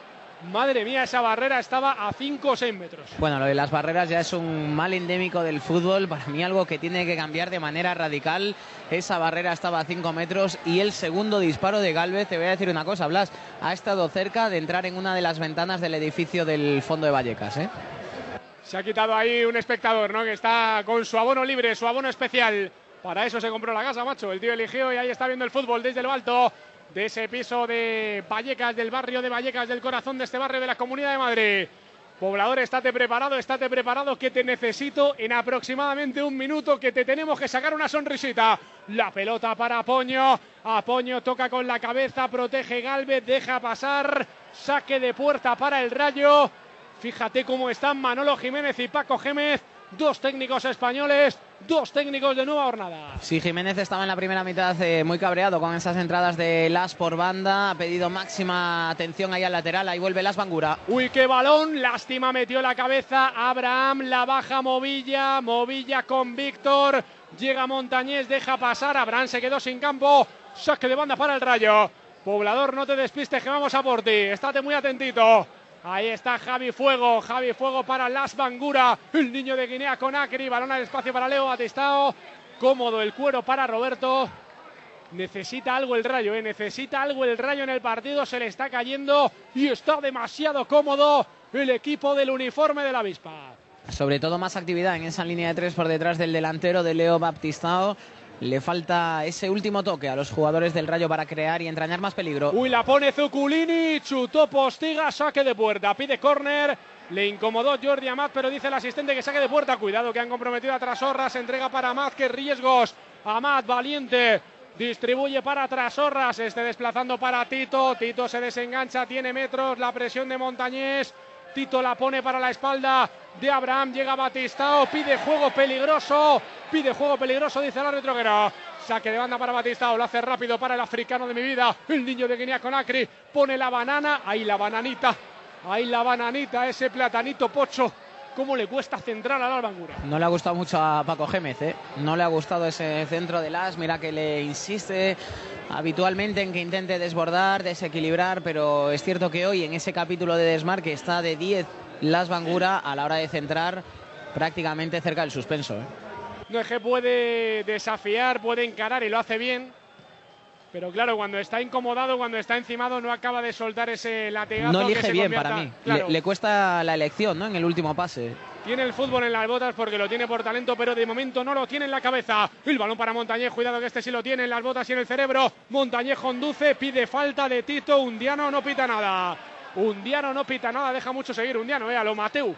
B: Madre mía, esa barrera estaba a 5 o 6 metros.
C: Bueno, lo de las barreras ya es un mal endémico del fútbol. Para mí algo que tiene que cambiar de manera radical. Esa barrera estaba a 5 metros y el segundo disparo de Galvez, te voy a decir una cosa, Blas, ha estado cerca de entrar en una de las ventanas del edificio del fondo de Vallecas. ¿eh?
B: Se ha quitado ahí un espectador, ¿no? Que está con su abono libre, su abono especial. Para eso se compró la casa, macho. El tío eligió y ahí está viendo el fútbol desde lo alto de ese piso de Vallecas, del barrio de Vallecas, del corazón de este barrio de la Comunidad de Madrid. Poblador, estate preparado, estate preparado que te necesito en aproximadamente un minuto que te tenemos que sacar una sonrisita. La pelota para Apoño. Apoño toca con la cabeza, protege Galvez, deja pasar. Saque de puerta para el Rayo. Fíjate cómo están Manolo Jiménez y Paco Gémez, dos técnicos españoles, dos técnicos de nueva jornada.
C: Sí, Jiménez estaba en la primera mitad eh, muy cabreado con esas entradas de Las por banda. Ha pedido máxima atención ahí al lateral. Ahí vuelve Las Bangura.
B: Uy, qué balón, lástima, metió la cabeza Abraham, la baja Movilla, Movilla con Víctor, llega Montañés, deja pasar, Abraham se quedó sin campo, saque de banda para el Rayo. Poblador, no te despistes que vamos a por ti, estate muy atentito. Ahí está Javi Fuego, Javi Fuego para Las Bangura, el niño de Guinea con Acri, balón al espacio para Leo Batistao, cómodo el cuero para Roberto. Necesita algo el rayo, ¿eh? necesita algo el rayo en el partido, se le está cayendo y está demasiado cómodo el equipo del uniforme de la avispa.
C: Sobre todo más actividad en esa línea de tres por detrás del delantero de Leo Baptistao. Le falta ese último toque a los jugadores del Rayo para crear y entrañar más peligro.
B: Uy, la pone Zuculini, chutó Postiga, saque de puerta, pide córner, le incomodó Jordi Amat, pero dice el asistente que saque de puerta. Cuidado que han comprometido a Trasorra, se entrega para Amat, que riesgos. Amat, valiente, distribuye para Trasorras, este desplazando para Tito, Tito se desengancha, tiene metros, la presión de Montañés. Tito la pone para la espalda de Abraham, llega Batistao, pide juego peligroso, pide juego peligroso, dice el árbitro. Saque de banda para Batistao, lo hace rápido para el africano de mi vida, el niño de Guinea Conakry, pone la banana, ahí la bananita, ahí la bananita, ese platanito pocho, cómo le cuesta centrar al Albangura.
C: No le ha gustado mucho a Paco Gémez, ¿eh? No le ha gustado ese centro de Las. Mira que le insiste habitualmente en que intente desbordar, desequilibrar, pero es cierto que hoy en ese capítulo de desmarque está de 10 Las Bangura a la hora de centrar prácticamente cerca del suspenso. ¿eh?
B: No es que puede desafiar, puede encarar y lo hace bien. Pero claro, cuando está incomodado, cuando está encimado, no acaba de soltar ese latigazo.
C: No
B: que
C: elige
B: se
C: bien
B: convierta-
C: para mí.
B: Claro,
C: Le, le cuesta la elección ¿no? en el último pase.
B: Tiene el fútbol en las botas porque lo tiene por talento, pero de momento no lo tiene en la cabeza. El balón para Montañez, cuidado que este sí lo tiene en las botas y en el cerebro. Montañez conduce, pide falta de Tito. Undiano no pita nada. Undiano no pita nada, deja mucho seguir. Undiano, eh, a lo Mateu.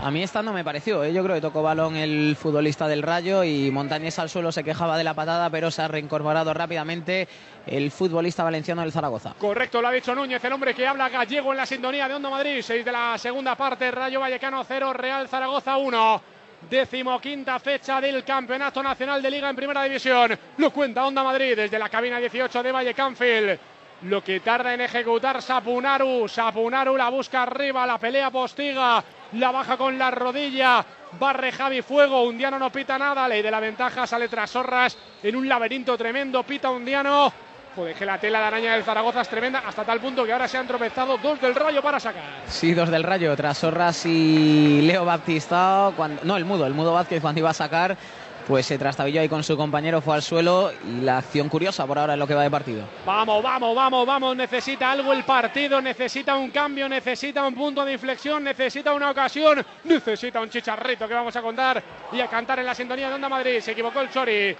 C: A mí esta no me pareció, ¿eh? yo creo que tocó balón el futbolista del Rayo y Montañés al suelo se quejaba de la patada, pero se ha reincorporado rápidamente el futbolista valenciano del Zaragoza.
B: Correcto, lo ha dicho Núñez, el hombre que habla gallego en la sintonía de Onda Madrid. 6 de la segunda parte, Rayo Vallecano 0, Real Zaragoza 1. Decimoquinta fecha del Campeonato Nacional de Liga en Primera División. Lo cuenta Onda Madrid desde la cabina 18 de Valle Canfield. Lo que tarda en ejecutar Sapunaru. Sapunaru la busca arriba, la pelea postiga. La baja con la rodilla. Barre Javi Fuego. Undiano no pita nada. Ley de la ventaja. Sale tras Sorras en un laberinto tremendo. Pita Undiano. Joder, que la tela de araña del Zaragoza es tremenda. Hasta tal punto que ahora se han tropezado dos del rayo para sacar.
C: Sí, dos del Rayo, tras Sorras y Leo Baptistao. Cuando, no, el Mudo, el Mudo Vázquez cuando iba a sacar, pues se trastabilló ahí con su compañero, fue al suelo y la acción curiosa por ahora en lo que va de partido.
B: Vamos, vamos, vamos, vamos. Necesita algo el partido, necesita un cambio, necesita un punto de inflexión, necesita una ocasión, necesita un chicharrito que vamos a contar y a cantar en la sintonía de Onda Madrid. Se equivocó el Chori.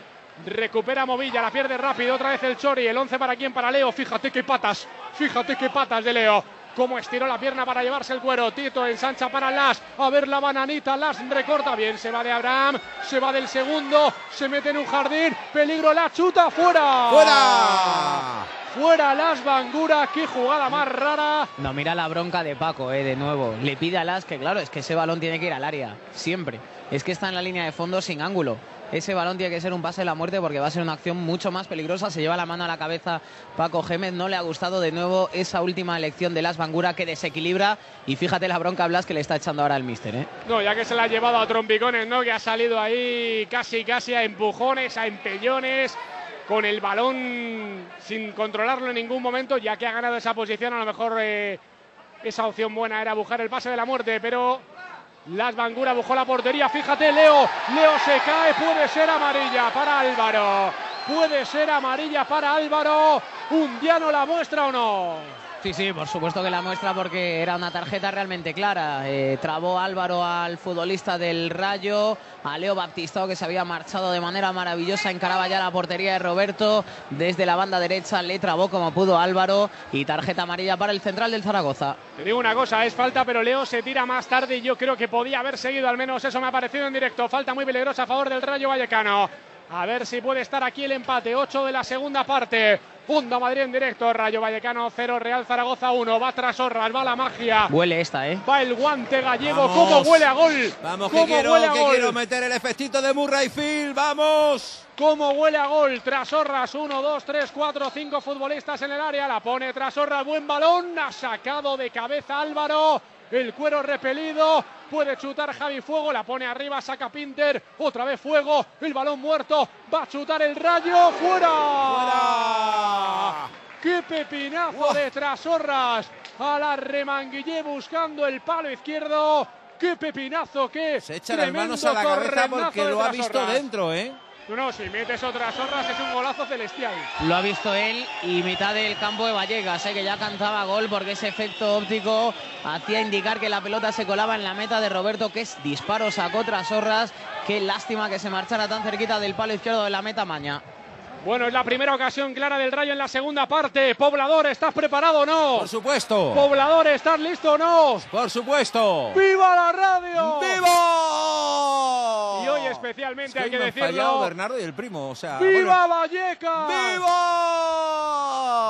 B: Recupera Movilla, la pierde rápido. Otra vez el Chori. El 11 para quién? Para Leo. Fíjate qué patas. Fíjate qué patas de Leo. Cómo estiró la pierna para llevarse el cuero. Tito ensancha para Las. A ver la bananita. Las recorta bien. Se va de Abraham. Se va del segundo. Se mete en un jardín. Peligro la chuta. ¡Fuera!
A: ¡Fuera!
B: Fuera Las Bangura, qué jugada más rara.
C: No, mira la bronca de Paco, eh, de nuevo. Le pide a Las que, claro, es que ese balón tiene que ir al área, siempre. Es que está en la línea de fondo sin ángulo. Ese balón tiene que ser un pase de la muerte porque va a ser una acción mucho más peligrosa. Se lleva la mano a la cabeza Paco Gémez. No le ha gustado de nuevo esa última elección de Las Bangura que desequilibra. Y fíjate la bronca Blas que le está echando ahora al míster. ¿eh?
B: No, ya que se la ha llevado a trompicones, ¿no? Que ha salido ahí casi, casi a empujones, a empellones con el balón sin controlarlo en ningún momento, ya que ha ganado esa posición, a lo mejor eh, esa opción buena era buscar el pase de la muerte, pero Las Bangura buscó la portería, fíjate Leo, Leo se cae, puede ser amarilla para Álvaro, puede ser amarilla para Álvaro, un no la muestra o no.
C: Sí, sí, por supuesto que la muestra porque era una tarjeta realmente clara. Eh, trabó Álvaro al futbolista del Rayo, a Leo Baptistao que se había marchado de manera maravillosa, encaraba ya la portería de Roberto, desde la banda derecha le trabó como pudo Álvaro y tarjeta amarilla para el central del Zaragoza.
B: Te digo una cosa, es falta, pero Leo se tira más tarde y yo creo que podía haber seguido, al menos eso me ha parecido en directo. Falta muy peligrosa a favor del Rayo Vallecano. A ver si puede estar aquí el empate, 8 de la segunda parte. Funda Madrid en directo, Rayo Vallecano 0, Real Zaragoza 1, va tras Orras, va la magia.
C: Huele esta, ¿eh?
B: Va el guante gallego, ¿cómo huele a gol?
A: Vamos, que quiero, que quiero meter el efectito de Murray Field, vamos.
B: ¿Cómo huele a gol? Tras Orras, 1, 2, 3, 4, 5 futbolistas en el área, la pone tras Orras, buen balón, ha sacado de cabeza Álvaro el cuero repelido. Puede chutar Javi Fuego, la pone arriba, saca Pinter, otra vez Fuego, el balón muerto, va a chutar el rayo, fuera. ¡Qué pepinazo de Trasorras! A la remanguillé buscando el palo izquierdo. ¡Qué pepinazo! ¡Qué
A: Se echa las manos a la cabeza porque lo ha visto dentro, ¿eh?
B: No, no, si metes otras zorras es un golazo celestial.
C: Lo ha visto él y mitad del campo de Vallecas, ¿eh? que ya cantaba gol porque ese efecto óptico hacía indicar que la pelota se colaba en la meta de Roberto, que es disparo, sacó otras zorras. Qué lástima que se marchara tan cerquita del palo izquierdo de la meta Maña.
B: Bueno, es la primera ocasión clara del Rayo en la segunda parte. Poblador, ¿estás preparado o no?
A: Por supuesto.
B: Poblador, ¿estás listo o no?
A: Por supuesto.
B: ¡Viva la radio!
A: ¡Viva!
B: Y hoy especialmente hay que decirlo.
A: Fallado Bernardo y el primo, o sea.
B: ¡Viva Vallecas!
A: ¡Viva!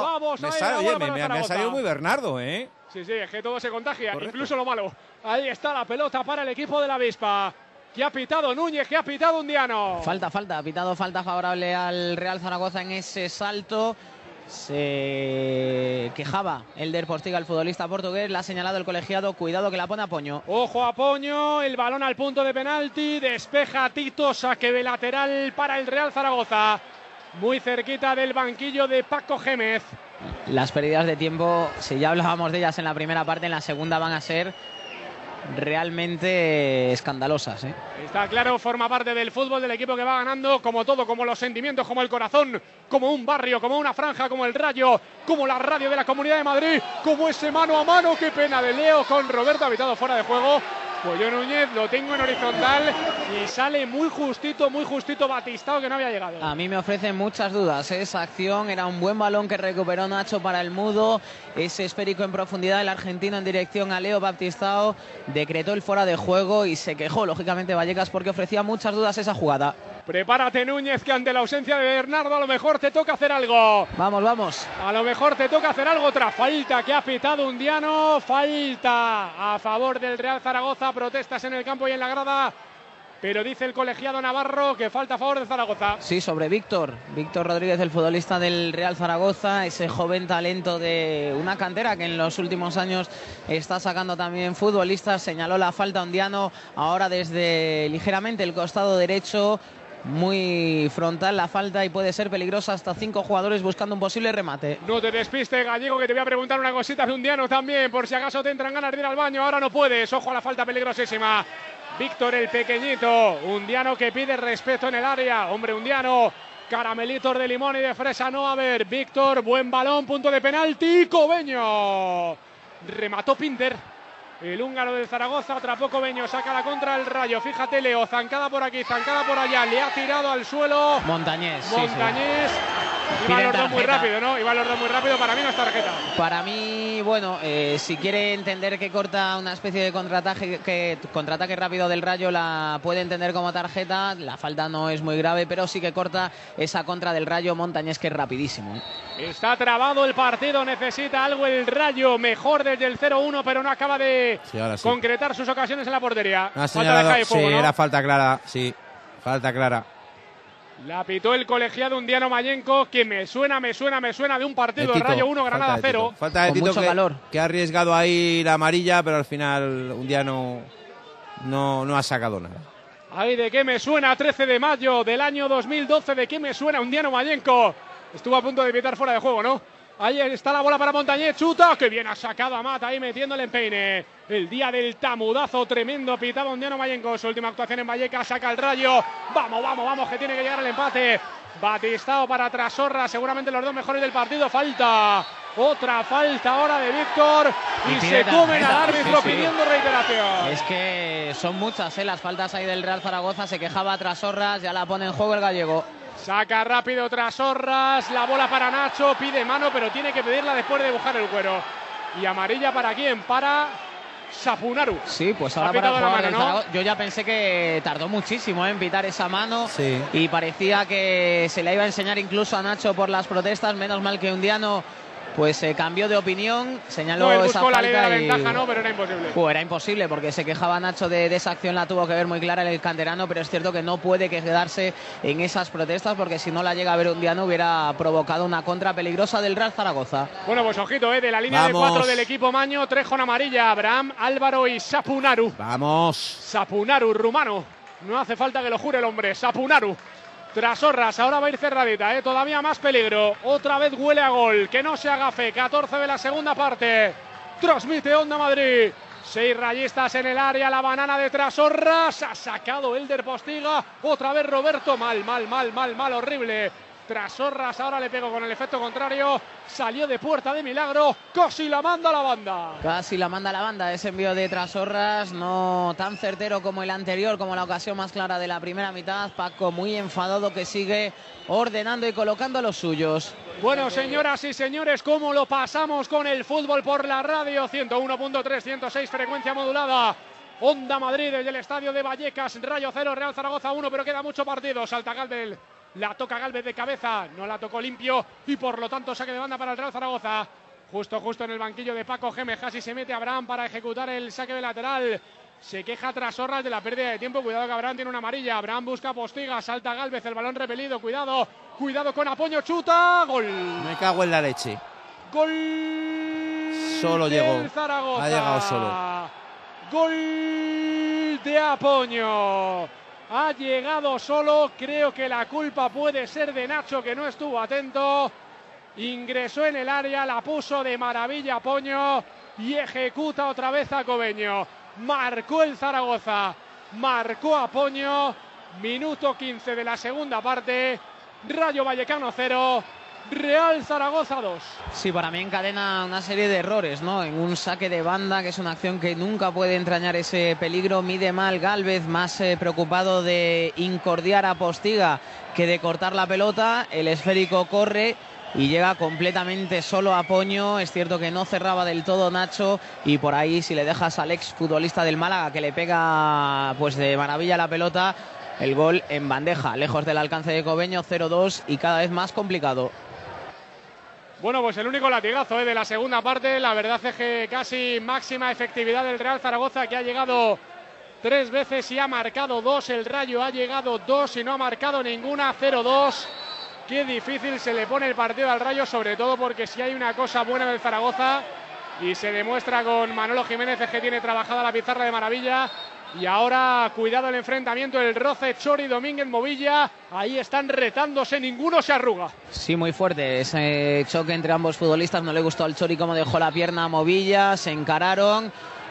B: Vamos
A: me
B: a
A: sale,
B: oye,
A: me, me, me, ha salido muy Bernardo, ¿eh?
B: Sí, sí, es que todo se contagia, Correcto. incluso lo malo. Ahí está la pelota para el equipo de la Avispa. Que ha pitado Núñez, que ha pitado Undiano.
C: Falta, falta, ha pitado falta favorable al Real Zaragoza en ese salto. Se quejaba el del Postiga, el futbolista portugués. Le ha señalado el colegiado. Cuidado que la pone a Poño.
B: Ojo a Poño. El balón al punto de penalti. Despeja Tito. Saque de lateral para el Real Zaragoza. Muy cerquita del banquillo de Paco Gémez.
C: Las pérdidas de tiempo, si ya hablábamos de ellas en la primera parte, en la segunda van a ser realmente escandalosas. ¿eh?
B: Está claro, forma parte del fútbol del equipo que va ganando, como todo, como los sentimientos, como el corazón, como un barrio, como una franja, como el rayo, como la radio de la Comunidad de Madrid, como ese mano a mano. Qué pena de Leo con Roberto Habitado fuera de juego. Pollo Núñez lo tengo en horizontal y sale muy justito, muy justito Batistao que no había llegado.
C: A mí me ofrece muchas dudas. ¿eh? Esa acción era un buen balón que recuperó Nacho para el mudo. Ese esférico en profundidad, el argentino en dirección a Leo Baptistao decretó el fuera de juego y se quejó lógicamente Vallecas porque ofrecía muchas dudas esa jugada.
B: Prepárate Núñez que ante la ausencia de Bernardo a lo mejor te toca hacer algo.
C: Vamos, vamos.
B: A lo mejor te toca hacer algo. Otra falta que ha pitado Undiano. Falta a favor del Real Zaragoza. Protestas en el campo y en la grada. Pero dice el colegiado Navarro que falta a favor de Zaragoza.
C: Sí, sobre Víctor. Víctor Rodríguez, el futbolista del Real Zaragoza, ese joven talento de una cantera que en los últimos años está sacando también futbolistas. Señaló la falta Undiano ahora desde ligeramente el costado derecho muy frontal la falta y puede ser peligrosa hasta cinco jugadores buscando un posible remate.
B: No te despiste, Gallego, que te voy a preguntar una cosita de un diano también, por si acaso te entran ganas de ir al baño. Ahora no puedes, ojo a la falta peligrosísima. Víctor el pequeñito, un diano que pide respeto en el área. Hombre, un diano, caramelitos de limón y de fresa. No, a ver, Víctor, buen balón, punto de penalti, Cobeño. Remató Pinter. El húngaro del Zaragoza, atrapó Cobeño, saca la contra el rayo. Fíjate, Leo, zancada por aquí, zancada por allá. Le ha tirado al suelo.
C: Montañés.
B: Montañés.
C: Sí, sí.
B: Iban los dos muy rápido, ¿no? Iban los dos muy rápido, para mí no es tarjeta.
C: Para mí, bueno, eh, si quiere entender que corta una especie de contraataque, que, contraataque rápido del Rayo, la puede entender como tarjeta. La falta no es muy grave, pero sí que corta esa contra del Rayo Montañés, que es rapidísimo. ¿eh?
B: Está trabado el partido, necesita algo el Rayo, mejor desde el 0-1, pero no acaba de
A: Sí, ahora sí.
B: concretar sus ocasiones en la portería.
A: Ha
B: Falta de Fuego,
A: sí,
B: ¿no?
A: era falta clara, sí. Falta clara.
B: La pitó el colegiado Undiano Mayenco, que me suena, me suena, me suena de un partido
A: De
B: Rayo 1,
A: falta
B: Granada
A: de Tito.
B: 0.
A: Falta de Tito que, que ha arriesgado ahí la amarilla, pero al final un día no, no, no ha sacado nada.
B: Ay, ¿de qué me suena? 13 de mayo del año 2012, ¿de qué me suena Undiano Mayenco? Estuvo a punto de pitar fuera de juego, ¿no? Ahí está la bola para Montañez, chuta, que bien ha sacado a Mata ahí metiéndole en peine. El día del tamudazo tremendo, pitaba Undiano Mayenco, su última actuación en Vallecas, saca el rayo. Vamos, vamos, vamos, que tiene que llegar el empate. Batistao para Trasorra, seguramente los dos mejores del partido. Falta, otra falta ahora de Víctor. Y,
C: Y
B: se comen al árbitro
C: sí, sí.
B: pidiendo reiteración.
C: Es que son muchas ¿eh? las faltas ahí del Real Zaragoza. Se quejaba tras Horras, ya la pone en juego el gallego.
B: Saca rápido tras Horras, la bola para Nacho, pide mano, pero tiene que pedirla después de dibujar el cuero. Y amarilla para quién? Para Sapunaru.
C: Sí, pues ahora para el
B: mano,
C: del
B: ¿no?
C: Yo ya pensé que tardó muchísimo en pitar esa mano
A: Sí.
C: y parecía que se la iba a enseñar incluso a Nacho por las protestas. Menos mal que un diano pues se cambió de opinión, señaló
B: No, él
C: esa
B: buscó la
C: falta
B: ley de la
C: y-
B: ventaja, no, pero era imposible.
C: Pues era imposible porque se quejaba Nacho de, de esa acción, la tuvo que ver muy clara el canterano, pero es cierto que no puede quedarse en esas protestas porque si no la llega a ver un diano hubiera provocado una contra peligrosa del Real Zaragoza.
B: Bueno, pues ojito, eh, de la línea
A: Vamos.
B: de cuatro del equipo Maño, Trejo en amarilla, Abraham, Álvaro y Sapunaru.
A: Vamos.
B: Sapunaru, rumano. No hace falta que lo jure el hombre. Sapunaru. Tras Horras, ahora va a ir cerradita, ¿eh? todavía más peligro. Otra vez huele a gol. Que no se haga fe. 14 de la segunda parte. Transmite Onda Madrid. Seis rayistas en el área. La banana de Trasorras. Ha sacado Elder Postiga. Otra vez Roberto. Mal, mal, mal, mal, mal. Horrible. Trasorras ahora le pegó con el efecto contrario. Salió de puerta de milagro. Casi la manda a la banda.
C: Casi la manda la banda ese envío de Trasorras, no tan certero como el anterior, como la ocasión más clara de la primera mitad. Paco muy enfadado que sigue ordenando y colocando a los suyos.
B: Bueno, señoras y señores, ¿cómo lo pasamos con el fútbol por la radio? 101.3, 106, frecuencia modulada. Onda Madrid desde el estadio de Vallecas, Rayo 0, Real Zaragoza 1, pero queda mucho partido. Salta Galvez, la toca Galvez de cabeza, no la tocó limpio y por lo tanto saque de banda para el Real Zaragoza. Justo, justo en el banquillo de Paco Gémez, casi se mete Abraham para ejecutar el saque de lateral. Se queja tras Horras de la pérdida de tiempo. Cuidado que Abraham tiene una amarilla. Abraham busca postiga. Salta Galvez. El balón repelido. Cuidado. Cuidado con Apoño. Chuta. Gol.
A: Me cago en la leche.
B: Gol.
A: Solo
B: del
A: llegó.
B: Zaragoza.
A: Ha llegado solo.
B: Gol de Apoño. Ha llegado solo. Creo que la culpa puede ser de Nacho, que no estuvo atento. Ingresó en el área, la puso de maravilla Apoño y ejecuta otra vez a Cobeño. Marcó el Zaragoza. Marcó Apoño. Minuto 15 de la segunda parte. Rayo Vallecano 0. Real Zaragoza 2.
C: Sí, para mí encadena una serie de errores, ¿no? En un saque de banda, que es una acción que nunca puede entrañar ese peligro. Mide mal Galvez, más eh, preocupado de incordiar a Postiga que de cortar la pelota. El esférico corre y llega completamente solo a Poño. Es cierto que no cerraba del todo Nacho y por ahí si le dejas al ex futbolista del Málaga que le pega pues de maravilla la pelota, el gol en bandeja, lejos del alcance de Cobeño, 0-2 y cada vez más complicado.
B: Bueno, pues el único latigazo eh, de la segunda parte. La verdad es que casi máxima efectividad del Real Zaragoza, que ha llegado tres veces y ha marcado dos. El Rayo ha llegado dos y no ha marcado ninguna. 0-2. Qué difícil se le pone el partido al Rayo, sobre todo porque si hay una cosa buena del Zaragoza y se demuestra con Manolo Jiménez es que tiene trabajada la pizarra de maravilla. Y ahora, cuidado el enfrentamiento, el roce Chori Domínguez Movilla. Ahí están retándose, ninguno se arruga.
C: Sí, muy fuerte. Ese choque entre ambos futbolistas no le gustó al Chori como dejó la pierna a Movilla, se encararon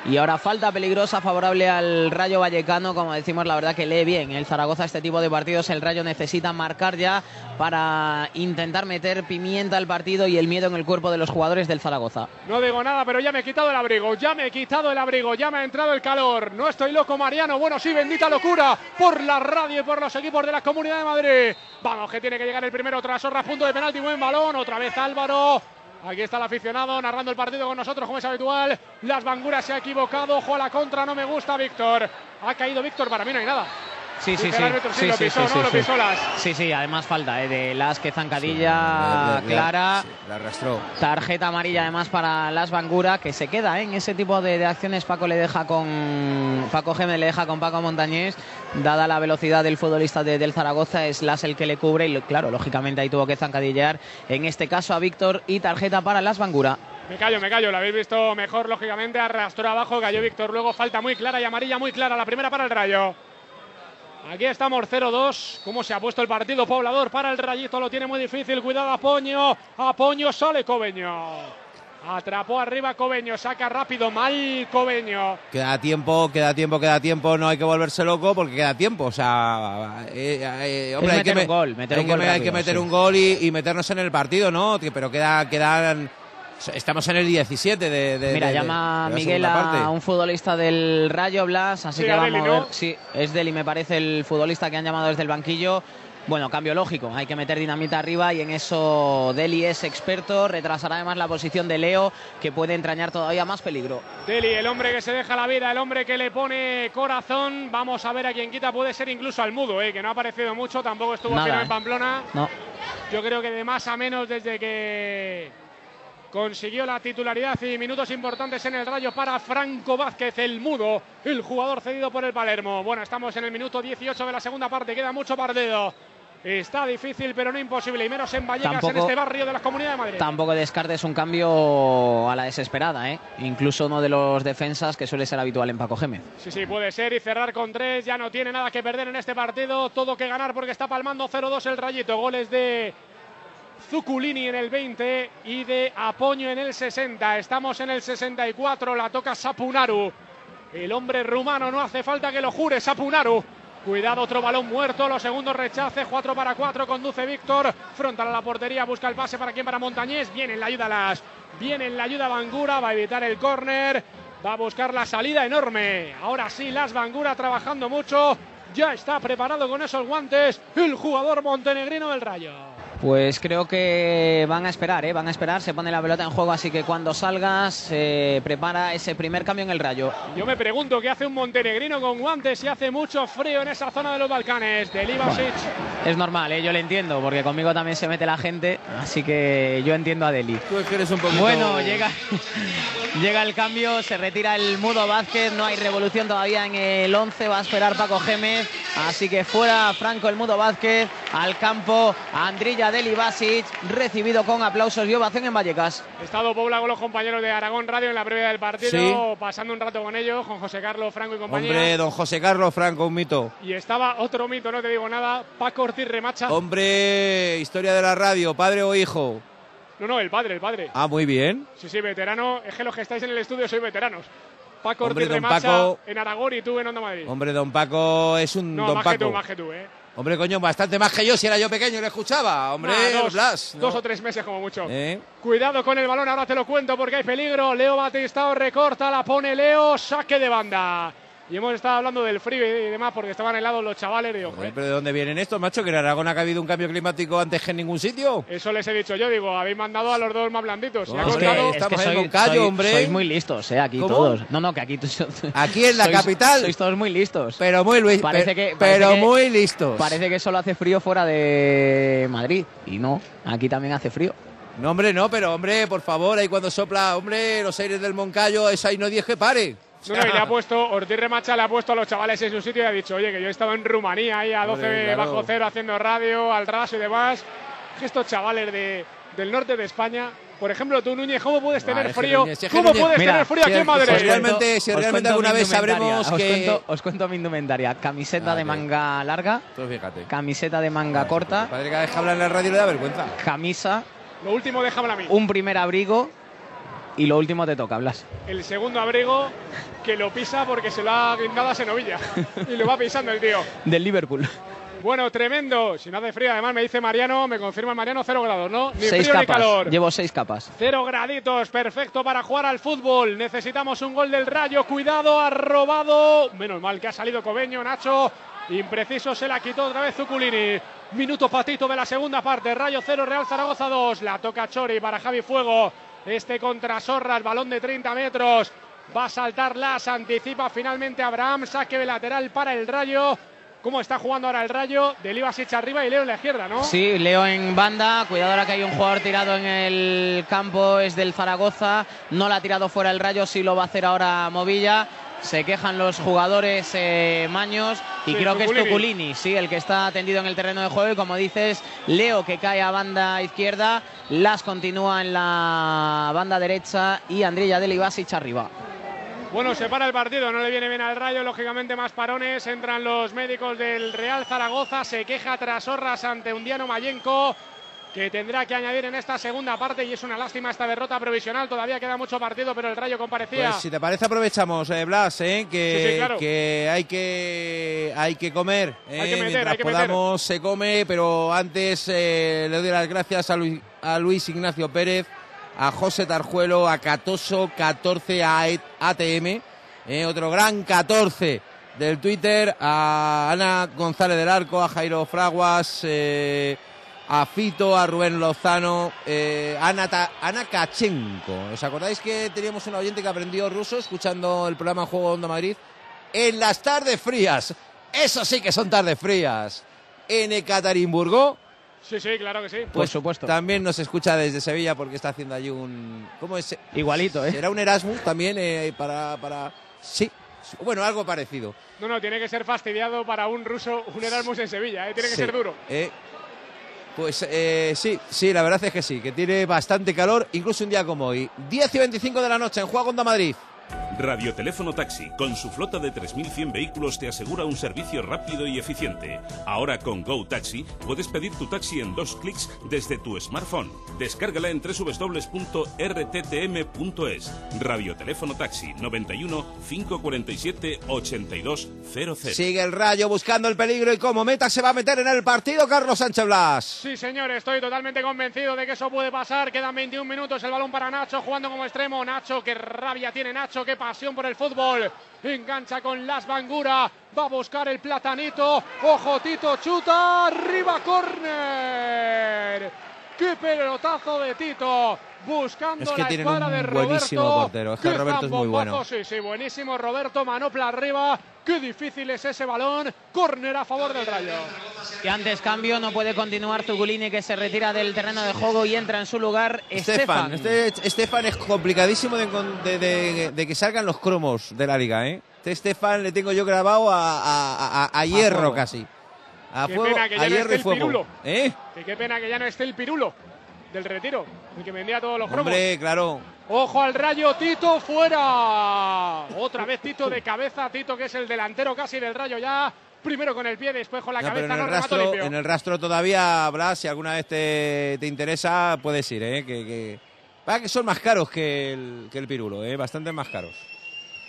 C: Y ahora falta peligrosa favorable al Rayo Vallecano. Como decimos, la verdad que lee bien el Zaragoza este tipo de partidos. El Rayo necesita marcar ya para intentar meter pimienta al partido y el miedo en el cuerpo de los jugadores del Zaragoza.
B: No digo nada, pero ya me he quitado el abrigo, ya me he quitado el abrigo, ya me ha entrado el calor. No estoy loco, Mariano. Bueno, sí, bendita locura por la radio y por los equipos de la Comunidad de Madrid. Vamos, que tiene que llegar el primero tras punto de penalti, buen balón. Otra vez Álvaro. Aquí está el aficionado narrando el partido con nosotros, como es habitual. Las Banguras se ha equivocado. Ojo a la contra, no me gusta Víctor. Ha caído Víctor, para mí no hay nada.
C: Sí, sí,
B: sí.
C: sí, Sí, sí, sí, además falta eh, de las que zancadilla
A: le-
C: clara.
A: sí, la arrastró.
C: Tarjeta amarilla además para Las Bangura, que se queda ¿eh? en ese tipo de, de acciones. Paco le deja con Paco Gémez le deja con Paco Montañés. Dada la velocidad del futbolista de- del Zaragoza, es Las el que le cubre y claro, lógicamente ahí tuvo que zancadillear. En este caso a Víctor y tarjeta para Las Bangura.
B: Me callo, me callo, lo habéis visto mejor, lógicamente, arrastró abajo, cayó Víctor, luego falta muy clara y amarilla muy clara, la primera para el Rayo. Aquí estamos 0-2, cómo se ha puesto el partido poblador para el Rayito, lo tiene muy difícil, cuidado Apoño, Apoño sale Cobeño. Atrapó arriba Cobeño, saca rápido, mal Cobeño.
A: Queda tiempo, queda tiempo, queda tiempo, no hay que volverse loco porque queda tiempo. O sea, eh, eh, hombre, hay
C: meter
A: que,
C: un gol, meter
A: hay
C: un
A: que
C: gol
A: hay que meter
C: sí.
A: un gol y, y meternos en el partido, ¿no? Pero queda, quedan. Estamos en el 17 de. de-
C: Mira,
A: de-
C: llama
A: de
C: Miguel a
A: parte.
C: un futbolista del Rayo Blas, así
B: Sí,
C: que vamos
B: Deli,
C: a ver.
B: ¿no?
C: Sí, es Deli, me parece el futbolista que han llamado desde el banquillo. Bueno, cambio lógico, hay que meter dinamita arriba y en eso Deli es experto, retrasará además la posición de Leo, que puede entrañar todavía más peligro.
B: Deli, el hombre que se deja la vida, el hombre que le pone corazón. Vamos a ver a quién quita, puede ser incluso al mudo, eh, que no ha aparecido mucho, tampoco estuvo
C: Nada,
B: fino
C: eh.
B: en Pamplona.
C: No,
B: Yo creo que de más a menos desde que consiguió la titularidad y minutos importantes en el rayo para Franco Vázquez, el mudo, el jugador cedido por el Palermo. Bueno, estamos en el minuto 18 de la segunda parte, queda mucho partido. Está difícil, pero no imposible, y menos en Vallecas, en este barrio de la Comunidad de Madrid.
C: tampoco descartes un cambio a la desesperada, ¿eh? Incluso uno de los defensas que suele ser habitual en Paco Gémez.
B: Sí, sí, puede ser y cerrar con tres. Ya no tiene nada que perder en este partido. Todo que ganar porque está palmando 0-2 el rayito. Goles de Zuculini en el 20 y de Apoño en el 60. Estamos en el 64. La toca Sapunaru. El hombre rumano no hace falta que lo jure. Sapunaru. Cuidado, otro balón muerto. Los segundos rechace. 4 para 4. Conduce Víctor. Frontal a la portería. Busca el pase para quien para Montañés. Viene en la ayuda Las. Viene en la ayuda Bangura. Va a evitar el córner. Va a buscar la salida enorme. Ahora sí, Las Bangura trabajando mucho. Ya está preparado con esos guantes el jugador montenegrino del Rayo.
C: Pues creo que van a esperar, ¿eh? van a esperar, se pone la pelota en juego, así que cuando salgas se prepara ese primer cambio en el rayo.
B: Yo me pregunto qué hace un montenegrino con guantes si hace mucho frío en esa zona de los Balcanes. De Livasic.
C: Es normal, ¿eh? yo le entiendo, porque conmigo también se mete la gente, así que yo entiendo a Deli.
A: Tú eres un poquito-
C: Bueno, llega, <laughs> llega el cambio, se retira el Mudo Vázquez, no hay revolución todavía en el 11, va a esperar Paco Gémez, así que fuera Franco el Mudo Vázquez, al campo Andrilla Basic, recibido con aplausos y ovación en Vallecas.
B: He estado Pobla con los compañeros de Aragón Radio en la previa del partido,
A: Sí.
B: pasando un rato con ellos, con José Carlos, Franco y compañía.
A: Hombre, don José Carlos Franco, un mito.
B: Y estaba otro mito, no te digo nada, Paco Ortiz Remacha.
A: Hombre, historia de la radio, padre o hijo.
B: No, no, el padre, el padre.
A: Ah, muy bien.
B: Sí, sí, veterano. Es que los que estáis en el estudio sois veteranos. Paco
A: Hombre,
B: Ortiz
A: don
B: Remacha
A: Paco.
B: en Aragón y tú en Onda Madrid.
A: Hombre, don Paco es un
B: no,
A: don
B: más
A: Paco.
B: que tú, más que tú, ¿eh?
A: Hombre, coño, bastante más que yo si era yo pequeño y le escuchaba. Hombre,
B: Nah, dos,
A: Blas. ¿no?
B: dos o tres meses como mucho.
A: ¿Eh?
B: Cuidado con el balón, ahora te lo cuento porque hay peligro. Leo Batistao recorta, la pone Leo, saque de banda. Y hemos estado hablando del frío y demás porque estaban helados los chavales. Digo,
A: Joder, ¿Pero de dónde vienen estos, macho? ¿Que en Aragón ha habido un cambio climático antes que en ningún sitio?
B: Eso les he dicho yo, digo, habéis mandado a los dos más blanditos. Y ha
A: No, hombre,
B: contado-
A: estamos en Moncayo, hombre.
C: Sois muy listos, ¿eh? Aquí
A: ¿Cómo?
C: todos. No, no, que aquí... <laughs>
A: Aquí en la
C: sois-
A: capital.
C: Sois todos muy listos.
A: Pero muy, Luis,
C: Parece que- parece
A: pero
C: que-
A: muy listos.
C: Parece que solo hace frío fuera de Madrid. Y no, aquí también hace frío.
A: No, hombre, no, pero hombre, por favor, ahí cuando sopla, hombre, los aires del Moncayo, esa ahí no diez que pare.
B: No, no, y le ha puesto, Ortiz Remacha le ha puesto a los chavales en su sitio y ha dicho, oye, que yo he estado en Rumanía ahí a 12
A: Hombre, claro.
B: bajo cero haciendo radio, al raso y demás. Estos chavales de, del norte de España, por ejemplo, tú, Núñez, ¿cómo puedes
A: Vale,
B: tener frío?
A: Núñez,
B: ¿Cómo
A: Núñez-
B: puedes
C: Mira,
B: tener frío aquí en Madrid?
A: si realmente-
C: Os
A: si
C: cuento
A: realmente alguna vez sabremos
C: os
A: que-
C: Cuento, os cuento mi indumentaria. Camiseta
A: Ah,
C: de manga larga,
A: Tú fíjate.
C: camiseta de manga corta,
A: Padre, cada vez que habla en la radio le da vergüenza.
C: camisa,
B: Lo último, déjamelo a mí.
C: un primer abrigo Y lo último te toca, Blas.
B: El segundo abrigo que lo pisa porque se lo ha guindado a Senovilla. y lo va pisando el tío. <laughs>
C: Del Liverpool.
B: Bueno, tremendo. Si no hace frío, además me dice Mariano, me confirma Mariano, cero grados, ¿no? Ni
C: seis
B: frío
C: capas.
B: ni calor.
C: Llevo seis capas.
B: Cero graditos, perfecto para jugar al fútbol. Necesitamos un gol del Rayo. Cuidado, ha robado. Menos mal que ha salido Cobeño, Nacho. Impreciso se la quitó otra vez Zuculini. Minuto patito de la segunda parte. Rayo 0, Real Zaragoza 2. La toca Chori para Javi Fuego. Este contra Sorras, balón de 30 metros. Va a saltar Las, anticipa finalmente Abraham. Saque de lateral para el Rayo. ¿Cómo está jugando ahora el Rayo? De Livasic arriba y Leo en la izquierda, ¿no?
C: Sí, Leo en banda. Cuidado ahora que hay un jugador tirado en el campo. Es del Zaragoza. No la ha tirado fuera el Rayo. Sí lo va a hacer ahora Movilla. Se quejan los jugadores eh, maños y
B: Sí,
C: creo que es
B: Tuculini.
C: Sí, el que está tendido en el terreno de juego. Y como dices, Leo que cae a banda izquierda, Las continúa en la banda derecha y Andrija de Livasic arriba.
B: Bueno, se para el partido, no le viene bien al Rayo, lógicamente más parones, entran los médicos del Real Zaragoza, se queja tras Horras ante Undiano Mayenco, que tendrá que añadir en esta segunda parte y es una lástima esta derrota provisional, todavía queda mucho partido, pero el Rayo comparecía.
A: Pues si te parece aprovechamos, eh, Blas, eh, que,
B: Sí, sí, claro.
A: que hay que hay que comer. eh,
B: Hay que meter,
A: mientras
B: hay que meter.
A: podamos se come, pero antes eh, le doy las gracias a Luis, a Luis Ignacio Pérez, a José Tarjuelo, a Catoso 14, a E- ATM, eh, otro gran 14 del Twitter, a Ana González del Arco, a Jairo Fraguas, eh, a Fito, a Rubén Lozano, eh, a Ana, Ta- Ana Kachenko. ¿Os acordáis que teníamos un oyente que aprendió ruso escuchando el programa Juego Onda Madrid? En las tardes frías. Eso sí que son tardes frías. En Ekaterimburgo.
B: Sí, sí, claro que sí.
A: Pues También nos escucha desde Sevilla porque está haciendo allí un. ¿Cómo es?
C: Igualito, ¿eh?
A: ¿Será un Erasmus también eh, para, para. Sí. Bueno, algo parecido.
B: No, no, tiene que ser fastidiado para un ruso, un Erasmus en Sevilla, ¿eh? tiene que
A: Sí.
B: ser duro.
A: Eh, pues eh, sí, sí, la verdad es que sí, que tiene bastante calor, incluso un día como hoy. 10 y 25 de la noche en Juego Onda Madrid.
I: Radioteléfono Taxi, con su flota de 3.100 vehículos, te asegura un servicio rápido y eficiente. Ahora con Go Taxi puedes pedir tu taxi en dos clics desde tu smartphone. Descárgala en www.rttm.es. Radioteléfono Taxi 91 547 8200.
A: Sigue el rayo buscando el peligro y como meta se va a meter en el partido Carlos Sánchez Blas.
B: Sí, señor, estoy totalmente convencido de que eso puede pasar. Quedan 21 minutos, el balón para Nacho jugando como extremo. Nacho, qué rabia tiene Nacho, qué pasión por el fútbol. Engancha con Las Bangura, va a buscar el platanito. Ojo, Tito, chuta, arriba, córner. ¡Qué pelotazo de Tito! Buscando
A: Es que
B: la
A: tienen un
B: de Roberto.
A: buenísimo portero, es que
B: ¡Qué
A: Roberto es muy bueno.
B: Sí, sí, buenísimo Roberto, manopla arriba. ¡Qué difícil es ese balón! Córner a favor del Rayo.
C: Que antes cambio no puede continuar Tugulini que se retira del terreno de juego y entra en su lugar
A: Estefan,
C: Estefan.
A: este Estefan es complicadísimo de, encon- de- de- de que salgan los cromos de la liga, ¿eh? Este Estefan le tengo yo grabado a, a- a- a hierro casi. A
B: Qué
A: fuego,
B: pena que ya no esté el
A: fuego.
B: pirulo.
A: ¿Eh?
B: Que qué pena que ya no esté el pirulo del retiro, el que vendía todos los cromos.
A: Hombre, claro.
B: Ojo al rayo, Tito fuera. Otra vez Tito de cabeza, Tito que es el delantero casi del rayo ya. Primero con el pie, después con la
A: No, pero
B: cabeza,
A: en
B: no
A: el,
B: remató
A: rastro, en el rastro todavía, Blas, si alguna vez te, te interesa, puedes ir, ¿eh? Que, que, va, que son más caros que el, que el pirulo, ¿eh? Bastante más caros.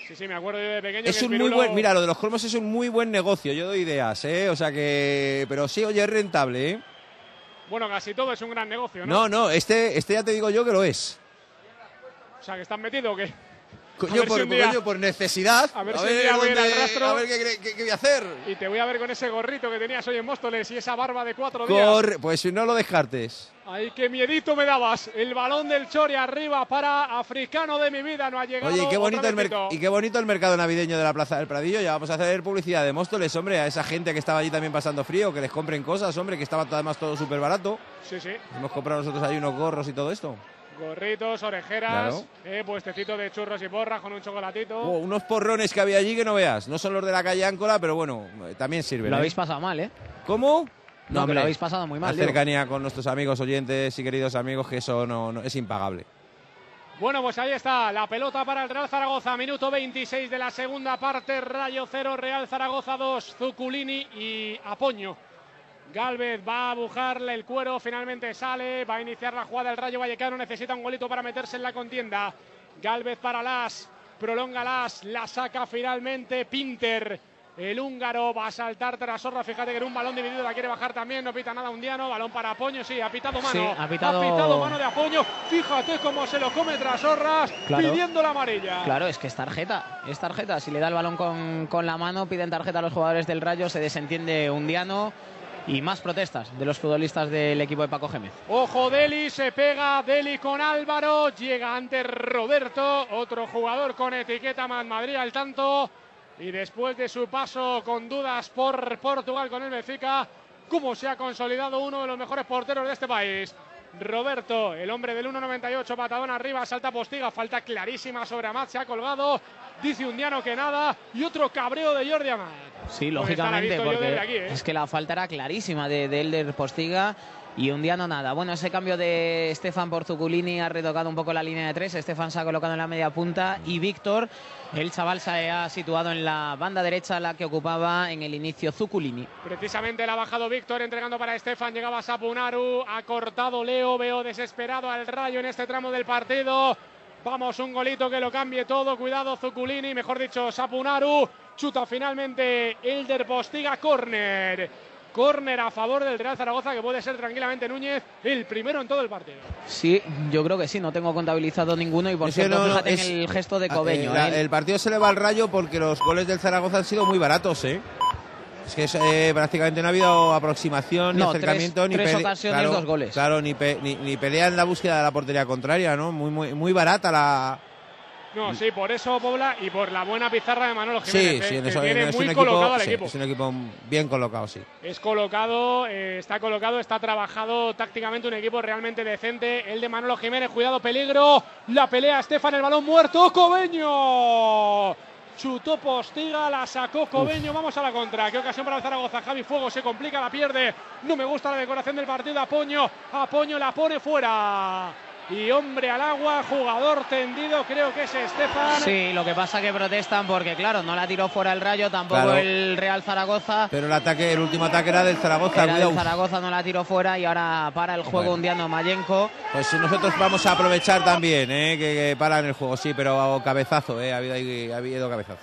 B: Sí, sí, me acuerdo yo de pequeño
A: Es
B: que
A: un muy buen, mira, lo de los cromos es un muy buen negocio, yo doy ideas, ¿eh? O sea que, pero sí, oye, es rentable, ¿eh?
B: Bueno, casi todo es un gran negocio, ¿no?
A: No, no, este, este ya te digo yo que lo es.
B: O sea, que están metidos o qué.
A: Coño, por,
B: si un día-
A: coño, por necesidad.
B: A ver si voy a
A: dónde-
B: rastro.
A: a ver qué, qué- qué voy a hacer.
B: Y te voy a ver con ese gorrito que tenías hoy en Móstoles y esa barba de cuatro días.
A: Corre, pues si no lo descartes.
B: Ay, qué miedito me dabas. El balón del Chori arriba para africano de mi vida. No ha llegado.
A: Oye, y qué, bonito el y qué bonito el mercado navideño de la Plaza del Pradillo. Ya vamos a hacer publicidad de Móstoles, hombre, a esa gente que estaba allí también pasando frío, que les compren cosas, hombre, que estaba además todo súper barato.
B: Sí, sí.
A: Hemos comprado nosotros ahí unos gorros y todo esto.
B: Gorritos, orejeras,
A: Claro.
B: eh, puestecito de churros y porras con un chocolatito.
A: Oh, unos porrones que había allí que no veas. No son los de la calle Áncola, pero bueno, eh, también sirven.
C: Lo
A: ¿eh?
C: habéis pasado mal, ¿eh?
A: ¿Cómo?
C: No, que
A: hombre,
C: lo habéis pasado muy mal.
A: La
C: digo.
A: cercanía con nuestros amigos oyentes y queridos amigos, que eso no, no- es impagable.
B: Bueno, pues ahí está la pelota para el Real Zaragoza. Minuto 26 de la segunda parte. Rayo 0, Real Zaragoza 2. Zuculini y Apoño. Galvez va a bujarle el cuero, finalmente sale, va a iniciar la jugada el Rayo Vallecano, necesita un golito para meterse en la contienda. Galvez para Las, prolonga Las, la saca finalmente Pinter. El húngaro va a saltar Trasorra. Fíjate que en un balón dividido la quiere bajar también. No pita nada Undiano. Balón para Apoño. Sí, ha pitado mano.
C: Sí, ha pitado-
B: mano de Apoño. Fíjate cómo se lo come Trasorras
C: Claro.
B: pidiendo la amarilla.
C: Claro, es que es tarjeta, es tarjeta. Si le da el balón con, con la mano, piden tarjeta a los jugadores del Rayo, se desentiende Undiano y más protestas de los futbolistas del equipo de Paco Gémez.
B: Ojo, Deli se pega, Deli con Álvaro, llega ante Roberto, otro jugador con etiqueta Man Madrid al tanto. Y después de su paso con dudas por Portugal con el Benfica, cómo se ha consolidado uno de los mejores porteros de este país. Roberto, el hombre del 1.98, patadón arriba, salta postiga, falta clarísima sobre Amat, se ha colgado, dice Undiano que nada, y otro cabreo de Jordi Amat.
C: Sí,
B: Pues
C: lógicamente, porque
B: aquí, ¿eh?
C: es que la falta era clarísima de, de Elder Postiga y un día no nada. Bueno, ese cambio de Stefan por Zuculini ha retocado un poco la línea de tres. Stefan se ha colocado en la media punta y Víctor, el chaval, se ha situado en la banda derecha, la que ocupaba en el inicio Zuculini.
B: Precisamente la ha bajado Víctor entregando para Estefan. Llegaba Sapunaru. Ha cortado Leo. Veo desesperado al rayo en este tramo del partido. Vamos, un golito que lo cambie todo. Cuidado, Zuculini. Mejor dicho, Sapunaru. Chuta finalmente Elder Postiga. Corner. Corner a favor del Real Zaragoza que puede ser tranquilamente Núñez el primero en todo el partido.
C: Sí, yo creo que sí, no tengo contabilizado ninguno y por cierto,
A: no, no,
C: fíjate
A: es-
C: en el gesto de Cobeño.
A: eh, la-
C: ¿eh?
A: el partido se le va al rayo porque los goles del Zaragoza han sido muy baratos, ¿eh? Es que es, eh, prácticamente no ha habido aproximación ni
C: No,
A: acercamiento
C: tres-
A: ni
C: tres ocasiones,
A: claro,
C: dos goles.
A: Claro, ni, pe- ni, ni pelea en la búsqueda de la portería contraria, ¿no? Muy muy muy barata la
B: No, sí, por eso Pobla y por la buena pizarra de Manolo
A: Sí,
B: Jiménez.
A: sí,
B: eh,
A: en
B: que
A: eso
B: tiene
A: es
B: muy
A: un
B: colocado
A: equipo,
B: al
A: sí,
B: equipo.
A: es un equipo bien colocado, sí.
B: Es colocado, eh, está colocado, está trabajado tácticamente un equipo realmente decente. El de Manolo Jiménez, cuidado, peligro. La pelea, Estefan, el balón muerto. Cobeño. Chutó Postiga, la sacó Cobeño. Vamos a la contra. Qué ocasión para el Zaragoza. Javi Fuego se complica, la pierde. No me gusta la decoración del partido. Apoño, Apoño la pone fuera. Y hombre al agua, jugador tendido, creo que es Estefan.
C: Sí, lo que pasa que protestan porque, claro, no la tiró fuera el Rayo, tampoco
A: Claro.
C: el Real Zaragoza.
A: Pero el ataque, el último ataque era del Zaragoza,
C: Era
A: cuidado.
C: el Zaragoza, no la tiró fuera y ahora para el juego
A: Bueno.
C: Undiano Mayenko.
A: Pues nosotros vamos a aprovechar también, ¿eh? que, que paran el juego, sí, pero cabezazo, ¿eh? Ha habido, ahí- ha habido cabezazo.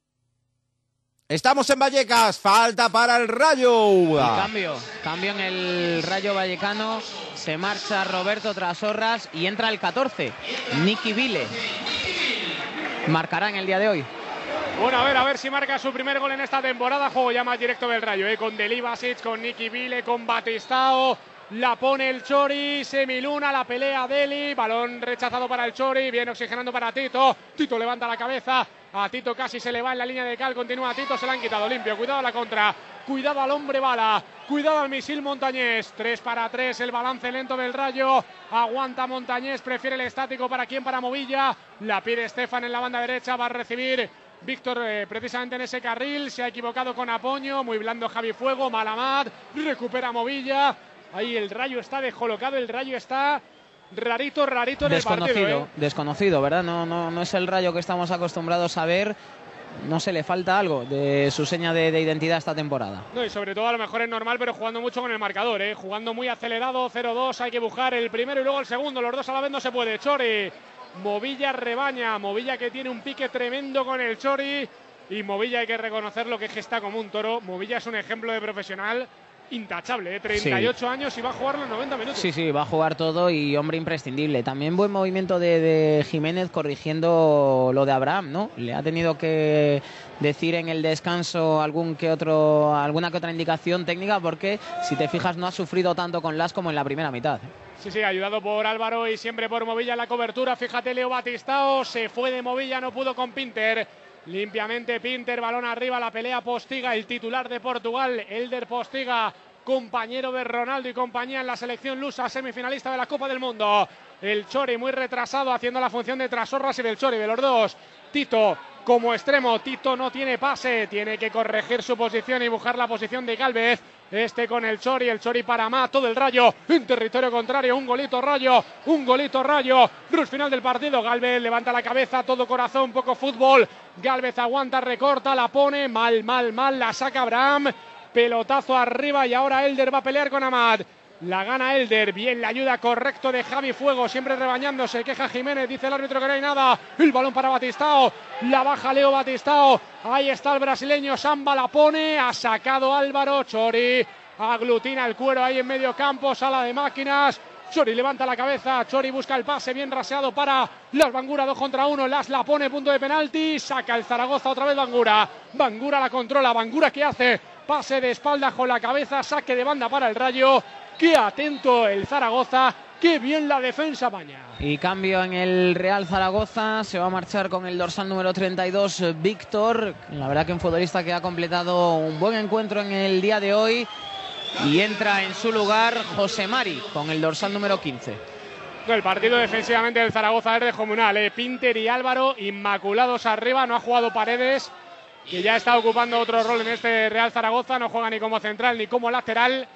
A: Estamos en Vallecas, falta para el Rayo.
C: Y cambio, cambio en el Rayo Vallecano. Se marcha Roberto Trasorras y entra el 14, Nicky Vile. Marcará en el día de hoy.
B: Bueno, a ver, a ver si marca su primer gol en esta temporada. Juego ya más directo del Rayo, ¿eh? con Delibasic, con Nicky Vile, con Batistao. La pone el Chori, Semiluna, la pelea Deli. Balón rechazado para el Chori, viene oxigenando para Tito. Tito levanta la cabeza. A Tito casi se le va en la línea de cal. Continúa Tito, se la han quitado limpio. Cuidado a la contra. Cuidado al hombre bala. Cuidado al misil Montañés. 3 para 3. El balance lento del Rayo. Aguanta Montañés. Prefiere el estático. ¿Para quién? Para Movilla. La pide Estefan en la banda derecha. Va a recibir Víctor eh, precisamente en ese carril. Se ha equivocado con Apoño. Muy blando Javi Fuego. Malamat. Recupera Movilla. Ahí el Rayo está descolocado. El Rayo está rarito, rarito en el
C: Desconocido,
B: partido. ¿eh?
C: desconocido, ¿verdad? No, no, no es el Rayo que estamos acostumbrados a ver. No se le falta algo de su seña de, de identidad esta temporada.
B: No, y sobre todo a lo mejor es normal, pero jugando mucho con el marcador, ¿eh? jugando muy acelerado, 0-2, hay que buscar el primero y luego el segundo, los dos a la vez no se puede. Chori, Movilla rebaña, Movilla que tiene un pique tremendo con el Chori y Movilla hay que reconocerlo que es que está como un toro. Movilla es un ejemplo de profesional intachable, ¿eh? 38 años y va a jugar los 90 minutos.
C: Sí, sí, va a jugar todo y hombre imprescindible. También buen movimiento de, de Jiménez corrigiendo lo de Abraham, ¿no? Le ha tenido que decir en el descanso algún que otro, alguna que otra indicación técnica porque si te fijas no ha sufrido tanto con Las como en la primera mitad.
B: Sí, sí, ayudado por Álvaro y siempre por Movilla en la cobertura. Fíjate, Leo Batistao se fue de Movilla, no pudo con Pinter. Limpiamente Pinter, balón arriba, la pelea Postiga, el titular de Portugal, Elder Postiga, compañero de Ronaldo y compañía en la selección lusa, semifinalista de la Copa del Mundo. El Chori muy retrasado, haciendo la función de Trasorras y del Chori, de los dos. Tito como extremo. Tito no tiene pase, tiene que corregir su posición y buscar la posición de Galvez. Este con el Chori, el Chori para todo el rayo en territorio contrario, un golito rayo, un golito rayo. Cruz final del partido, Galvez levanta la cabeza, todo corazón, poco fútbol. Galvez aguanta, recorta, la pone, mal, mal, mal, la saca Abraham. Pelotazo arriba y ahora Elder va a pelear con Amad. La gana Elder, bien la ayuda correcto de Javi Fuego, siempre rebañándose, queja Jiménez, dice el árbitro que no hay nada, el balón para Batistao, la baja Leo Batistao, ahí está el brasileño, Samba la pone, ha sacado Álvaro Chori, aglutina el cuero ahí en medio campo, sala de máquinas, Chori levanta la cabeza, Chori busca el pase bien raseado para Las Bangura, dos contra uno, Las la pone, punto de penalti, saca el Zaragoza otra vez Bangura, Bangura la controla, Bangura que hace, pase de espalda con la cabeza, saque de banda para el Rayo, Qué atento el Zaragoza, qué bien la defensa maña.
C: Y cambio en el Real Zaragoza, se va a marchar con el dorsal número 32, Víctor. La verdad que un futbolista que ha completado un buen encuentro en el día de hoy. Y entra en su lugar José Mari con el dorsal número 15.
B: El partido defensivamente del Zaragoza es de comunal. ¿eh? Pinter y Álvaro inmaculados arriba, no ha jugado Paredes, que ya está ocupando otro rol en este Real Zaragoza, no juega ni como central ni como lateral.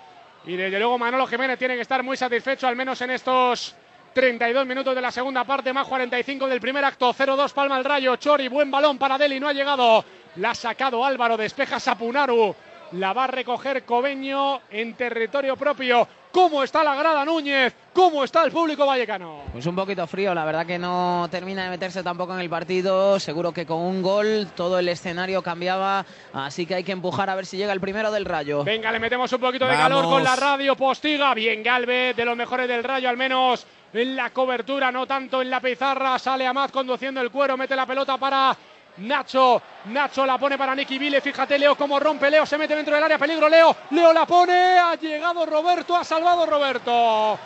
B: Y desde luego Manolo Jiménez tiene que estar muy satisfecho, al menos en estos 32 minutos de la segunda parte, más 45 del primer acto. 0-2 Palma el Rayo. Chori, buen balón para Deli, no ha llegado. La ha sacado Álvaro, despeja Sapunaru. La va a recoger Cobeño en territorio propio. ¿Cómo está la grada Núñez? ¿Cómo está el público vallecano?
C: Pues un poquito frío, la verdad que no termina de meterse tampoco en el partido. Seguro que con un gol todo el escenario cambiaba, así que hay que empujar a ver si llega el primero del Rayo.
B: Venga, le metemos un poquito de calor con la radio Postiga. Bien, Galvez, de los mejores del Rayo, al menos en la cobertura, no tanto en la pizarra. Sale Amad conduciendo el cuero, mete la pelota para Nacho, Nacho la pone para Nicky Vile, fíjate Leo cómo rompe, Leo se mete dentro del área, peligro Leo, Leo la pone, ha llegado Roberto, ha salvado Roberto.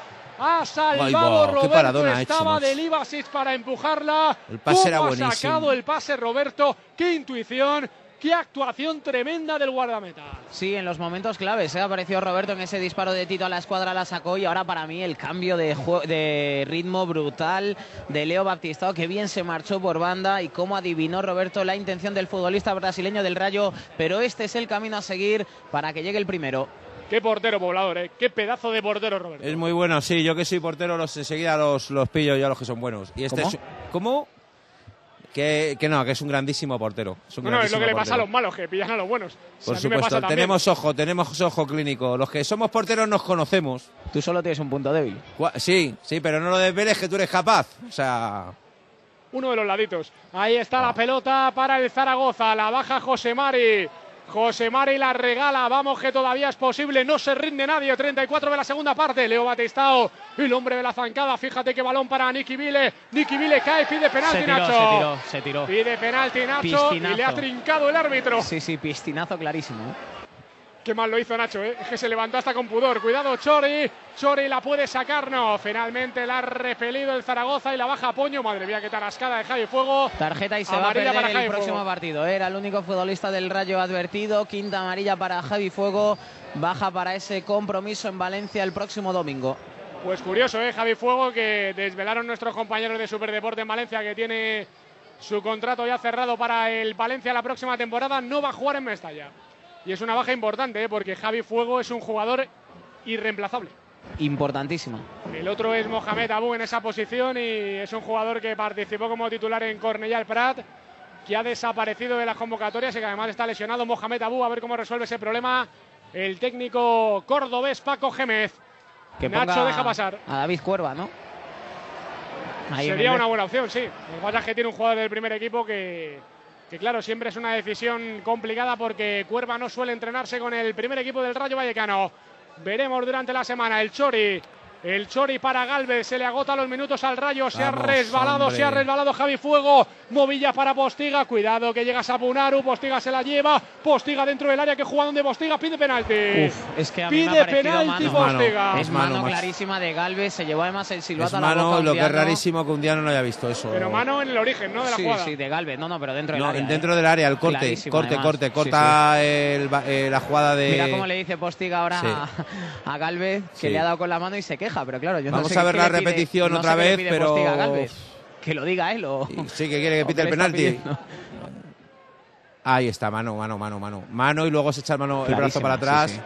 B: Ha salvado Roberto,
A: ha
B: estaba
A: hecho,
B: del Ibasic para empujarla.
A: El pase
B: ¿Cómo
A: era
B: ha
A: buenísimo.
B: sacado el pase Roberto? Qué intuición, qué actuación tremenda del guardameta.
C: Sí, en los momentos claves. ¿eh? Apareció Roberto en ese disparo de Tito a la escuadra, la sacó y ahora para mí el cambio de, de ritmo brutal de Leo Baptistao, que bien se marchó por banda y cómo adivinó Roberto la intención del futbolista brasileño del Rayo. Pero este es el camino a seguir para que llegue el primero.
B: Qué portero poblador, ¿eh? qué pedazo de portero Roberto.
A: Es muy bueno, sí. Yo que soy portero, los enseguida los, los pillo yo a los que son buenos. Y este
B: ¿Cómo?
A: es- ¿Cómo? Que, que no, que es un grandísimo portero. Es un
B: No, no, es lo que le pasa a los malos, que pillan a los buenos. Si
A: Por
B: a mí me pasa
A: supuesto, tenemos ojo, tenemos ojo clínico. Los que somos porteros nos conocemos.
C: Tú solo tienes un punto débil.
A: Sí, sí, pero no lo desveles que tú eres capaz. O sea,
B: uno de los laditos. Ahí está la pelota para el Zaragoza. La baja José Mari. José Mari la regala. Vamos que todavía es posible. No se rinde nadie. 34 de la segunda parte. Leo Batistao. El hombre de la zancada. Fíjate qué balón para Nicky Vile. Nicky Vile cae. Pide penalti
C: Se tiró,
B: Nacho.
C: se tiró, se tiró.
B: Pide penalti Nacho.
C: Piscinazo.
B: Y le ha trincado el árbitro.
C: Sí, sí, piscinazo clarísimo. ¿eh?
B: Qué mal lo hizo Nacho, ¿eh? Es que se levantó hasta con pudor. Cuidado, Chori. Chori la puede sacar, no. Finalmente la ha repelido el Zaragoza y la baja Poño. Madre mía, qué tarascada de Javi Fuego.
C: Tarjeta y se va a perder
B: para
C: el próximo
B: Fuego.
C: partido. Era el único futbolista del Rayo advertido. Quinta amarilla para Javi Fuego. Baja para ese compromiso en Valencia el próximo domingo.
B: Pues curioso, ¿eh? Javi Fuego, que desvelaron nuestros compañeros de Superdeporte en Valencia, que tiene su contrato ya cerrado para el Valencia la próxima temporada. No va a jugar en Mestalla. Y es una baja importante, ¿eh? porque Javi Fuego es un jugador irreemplazable.
C: Importantísima.
B: El otro es Mohamed Abu en esa posición y es un jugador que participó como titular en Cornellà el Prat, que ha desaparecido de las convocatorias y que además está lesionado Mohamed Abu. A ver cómo resuelve ese problema el técnico cordobés Paco Gémez.
C: Que
B: Nacho deja pasar.
C: A David Cuerva, ¿no? Ahí
B: Sería
C: el-
B: una buena opción, sí. Es que tiene un jugador del primer equipo que, que, claro, siempre es una decisión complicada porque Cuerva no suele entrenarse con el primer equipo del Rayo Vallecano. Veremos durante la semana el Chori. El Chori para Galvez, se le agota los minutos al Rayo, se ha resbalado,
A: hombre.
B: se ha resbalado Javi Fuego, Movilla para Postiga, cuidado que llega Sapunaru, Postiga se la lleva, Postiga dentro del área que juega donde Postiga pide penalti.
C: Uf, es que a mí me
B: pide
C: ha parecido
B: penalti
C: mano.
B: Postiga.
C: Es mano, clarísima de Galvez. Se llevó además el
A: es
C: silbato a la boca.
A: mano, lo que es rarísimo que un día no haya visto eso.
B: Pero mano en el origen, ¿no? De la
C: sí,
B: jugada.
C: sí, de Galvez. No, no, pero dentro del
A: No,
C: área.
A: dentro
C: ¿eh?
A: del área, el corte,
C: Clarísimo,
A: corte,
C: además.
A: corte,
C: Sí,
A: corta el eh, la jugada de.
C: Mira cómo le dice Postiga ahora
A: Sí.
C: a, a Galvez que
A: Sí.
C: le ha dado con la mano y se queja, pero claro, yo no
A: Vamos
C: sé
A: a ver
C: qué
A: la
C: pide-
A: repetición
C: no
A: otra
C: sé
A: vez,
C: pide
A: pero-
C: Galvez. Que lo diga él o.
A: Sí, que quiere que <laughs> pite el penalti. Ahí está, mano, mano, mano, mano. Mano y luego se echa el, mano, el brazo para atrás.
C: sí.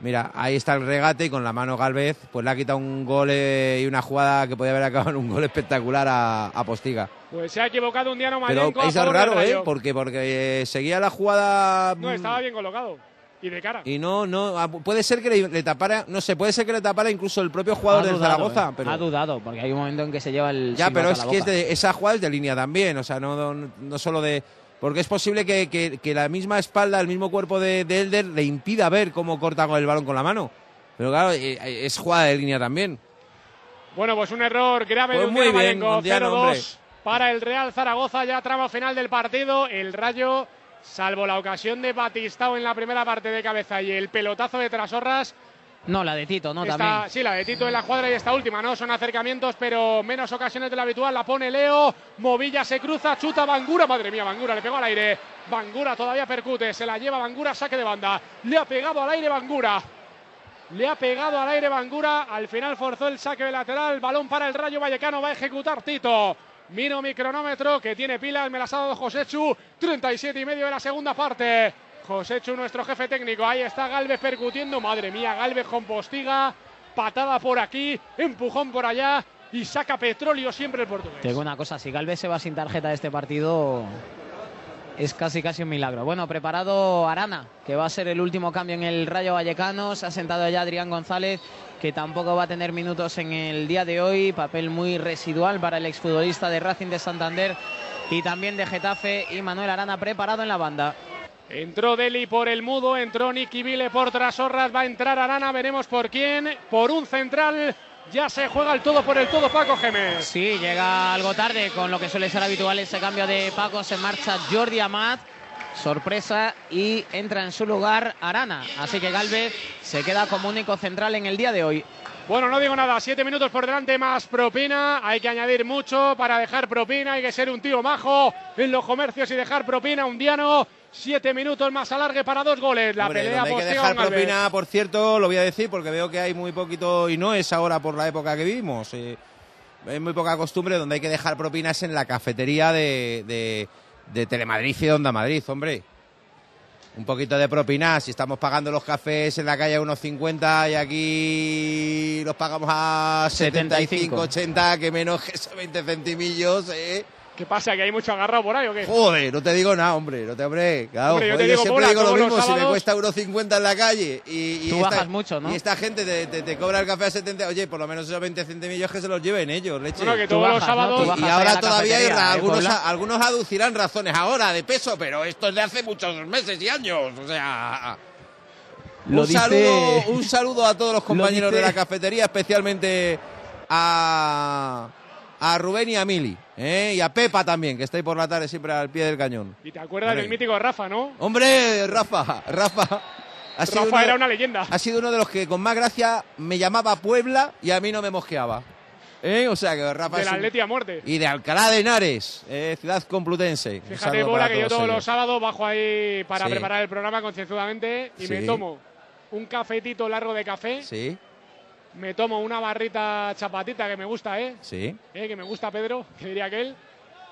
A: Mira, ahí está el regate y con la mano Galvez, pues le ha quitado un gol eh, y una jugada que podía haber acabado en un gol espectacular a, a Postiga.
B: Pues se ha equivocado un Diano
A: Pero
B: Mayenko a
A: es raro, ¿eh? Porque, porque eh, seguía la jugada
B: No,
A: mm,
B: estaba bien colocado. Y de cara.
A: y no, no, ah, puede ser que le, le tapara, no sé, puede ser que le tapara incluso el propio jugador
C: Ha
A: del
C: dudado,
A: Zaragoza.
C: eh.
A: Pero...
C: Ha dudado, porque hay un momento en que se lleva el.
A: Ya, pero es que es de, esa jugada es de línea también, o sea, no, no, no solo de... Porque es posible que, que- que la misma espalda, el mismo cuerpo de, de Elder le impida ver cómo corta con el balón con la mano. Pero claro, eh, eh, es jugada de línea también.
B: Bueno, pues un error grave
A: Pues
B: de un
A: muy bien,
B: Mayenko.
A: Mondiano,
B: 0-2
A: hombre.
B: para el Real Zaragoza, ya tramo final del partido. El Rayo, salvo la ocasión de Batistao en la primera parte de cabeza y el pelotazo de Trasorras,
C: No, la de Tito, no, también.
B: Sí, la de Tito en la cuadra y esta última, ¿no? Son acercamientos, pero menos ocasiones de lo habitual. La pone Leo, Movilla se cruza, chuta Bangura. Madre mía, Bangura le pegó al aire. Bangura todavía percute, se la lleva Bangura, saque de banda. Le ha pegado al aire Bangura. Le ha pegado al aire Bangura. Al final forzó el saque de lateral. Balón para el Rayo Vallecano. Va a ejecutar Tito. Miro mi cronómetro que tiene pilas. Me las ha dado Josechu. 37 y medio de la segunda parte. Josechu, nuestro jefe técnico. Ahí está Galvez percutiendo. Madre mía, Galvez con postiga. Patada por aquí. Empujón por allá. Y saca petróleo siempre el portugués.
C: Te una cosa, si Galvez se va sin tarjeta de este partido, es casi casi un milagro. Bueno, preparado Arana, que va a ser el último cambio en el Rayo Vallecano. Se ha sentado ya Adrián González, que tampoco va a tener minutos en el día de hoy. Papel muy residual para el exfutbolista de Racing de Santander y también de Getafe. Y Manuel Arana preparado en la banda.
B: Entró Deli por el mudo, entró Nicky Vile por Trasorras, va a entrar Arana, veremos por quién, por un central, ya se juega el todo por el todo Paco Gémez.
C: Sí, llega algo tarde con lo que suele ser habitual ese cambio de Paco. Se marcha Jordi Amat, sorpresa, y entra en su lugar Arana. Así que Galvez se queda como único central en el día de hoy.
B: Bueno, no digo nada, siete minutos por delante más propina, hay que añadir mucho para dejar propina, hay que ser un tío majo en los comercios y dejar propina, un diano, siete minutos más alargue para dos goles, la
A: Hombre,
B: pelea
A: hay que dejar propina, por cierto, lo voy a decir porque veo que hay muy poquito, y no es ahora por la época que vivimos, eh, hay muy poca costumbre, donde hay que dejar propinas en la cafetería de, de, de Telemadrid y Onda Madrid, hombre. Un poquito de propina, si estamos pagando los cafés en la calle a unos 50 y aquí los pagamos a 75, 80, que menos que esos 20 centimillos, ¿eh?
B: ¿Qué pasa? ¿Que hay mucho agarrado por ahí o qué?
A: Joder, no te digo nada, hombre, no te hombre. Claro,
B: Hombre, yo
A: joder,
B: te digo,
A: siempre digo lo
B: los
A: mismo, si me cuesta 1,50 en la calle y, y
C: Tú
A: esta,
C: bajas mucho, ¿no?
A: y esta gente te, te- te cobra el café a 70, oye, por lo menos esos 20 centimillos que se los lleven ellos, leche.
B: Bueno, que Tú todos los bajas, ¿no? sábados-
A: Y ahora todavía hay ra-
B: ¿eh,
A: algunos, a- algunos aducirán razones ahora de peso, pero esto es de hace muchos meses y años, o sea...
C: Lo
A: un,
C: dice-
A: saludo, un saludo a todos los <laughs> compañeros
C: dice-
A: de la cafetería, especialmente a, a Rubén y a Mili, ¿eh? y a Pepa también, que está ahí por la tarde siempre al pie del cañón.
B: Y te acuerdas del mítico Rafa, ¿no?
A: Hombre, Rafa, Rafa. Ha sido
B: Rafa
A: uno-
B: era una leyenda.
A: Ha sido uno de los que con más gracia me llamaba Puebla y a mí no me mosqueaba. ¿Eh? O sea que Rafa
B: Del
A: es un-
B: Atleti a muerte.
A: Y de Alcalá de Henares, eh, ciudad complutense.
B: Fíjate, Bola, que yo
A: todos ellos.
B: los sábados bajo ahí para
A: Sí.
B: preparar el programa concienzudamente y me tomo un cafetito largo de café,
A: Sí,
B: me tomo una barrita chapatita que me gusta, ¿eh?
A: sí.
B: ¿eh? Que me gusta Pedro, que diría aquel,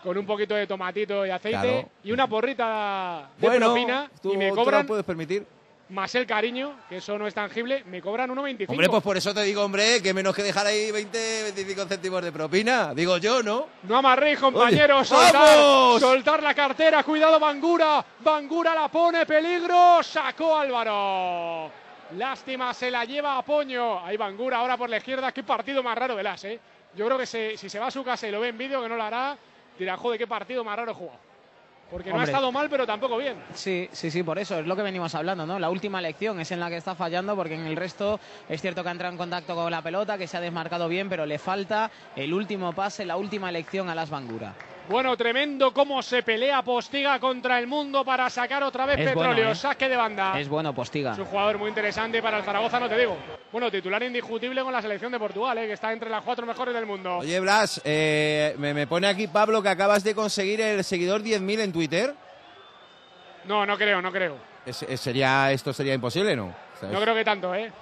B: con un poquito de tomatito y aceite
A: Claro.
B: y una porrita de
A: Bueno,
B: propina
A: tú,
B: y me
A: tú
B: cobran
A: puedes permitir.
B: más el cariño, que eso no es tangible, me cobran 1,25.
A: Hombre, pues por eso te digo, hombre, que menos que dejar ahí 20, 25 céntimos de propina. Digo yo, ¿no?
B: No amarréis, compañeros.
A: Oye,
B: soltar la cartera. Cuidado, Bangura. Bangura la pone. Peligro. Sacó Álvaro. Lástima, se la lleva a Poño. Ahí Bangura ahora por la izquierda. Qué partido más raro de las, ¿eh? Yo creo que se- si se va a su casa y lo ve en vídeo, que no lo hará, dirá, joder, qué partido más raro jugado. Porque no ha estado mal, pero tampoco bien.
C: Sí, sí, sí, por eso es lo que venimos hablando, ¿no? La última elección es en la que está fallando porque en el resto es cierto que ha entrado en contacto con la pelota, que se ha desmarcado bien, pero le falta el último pase, la última elección a las Bangura.
B: Bueno, tremendo cómo se pelea Postiga contra el mundo para sacar otra vez
C: Es
B: petróleo.
C: bueno, ¿eh?
B: Saque de banda.
C: Es bueno Postiga.
B: Es un jugador muy interesante para el Zaragoza, no te digo. Bueno, titular indiscutible con la selección de Portugal, ¿eh? que está entre las cuatro mejores del mundo.
A: Oye, Blas, eh, me, me pone aquí Pablo que acabas de conseguir el seguidor 10.000 en Twitter.
B: No, no creo, no creo.
A: Es- es- sería, esto sería imposible, ¿no?
B: No creo que tanto, ¿eh?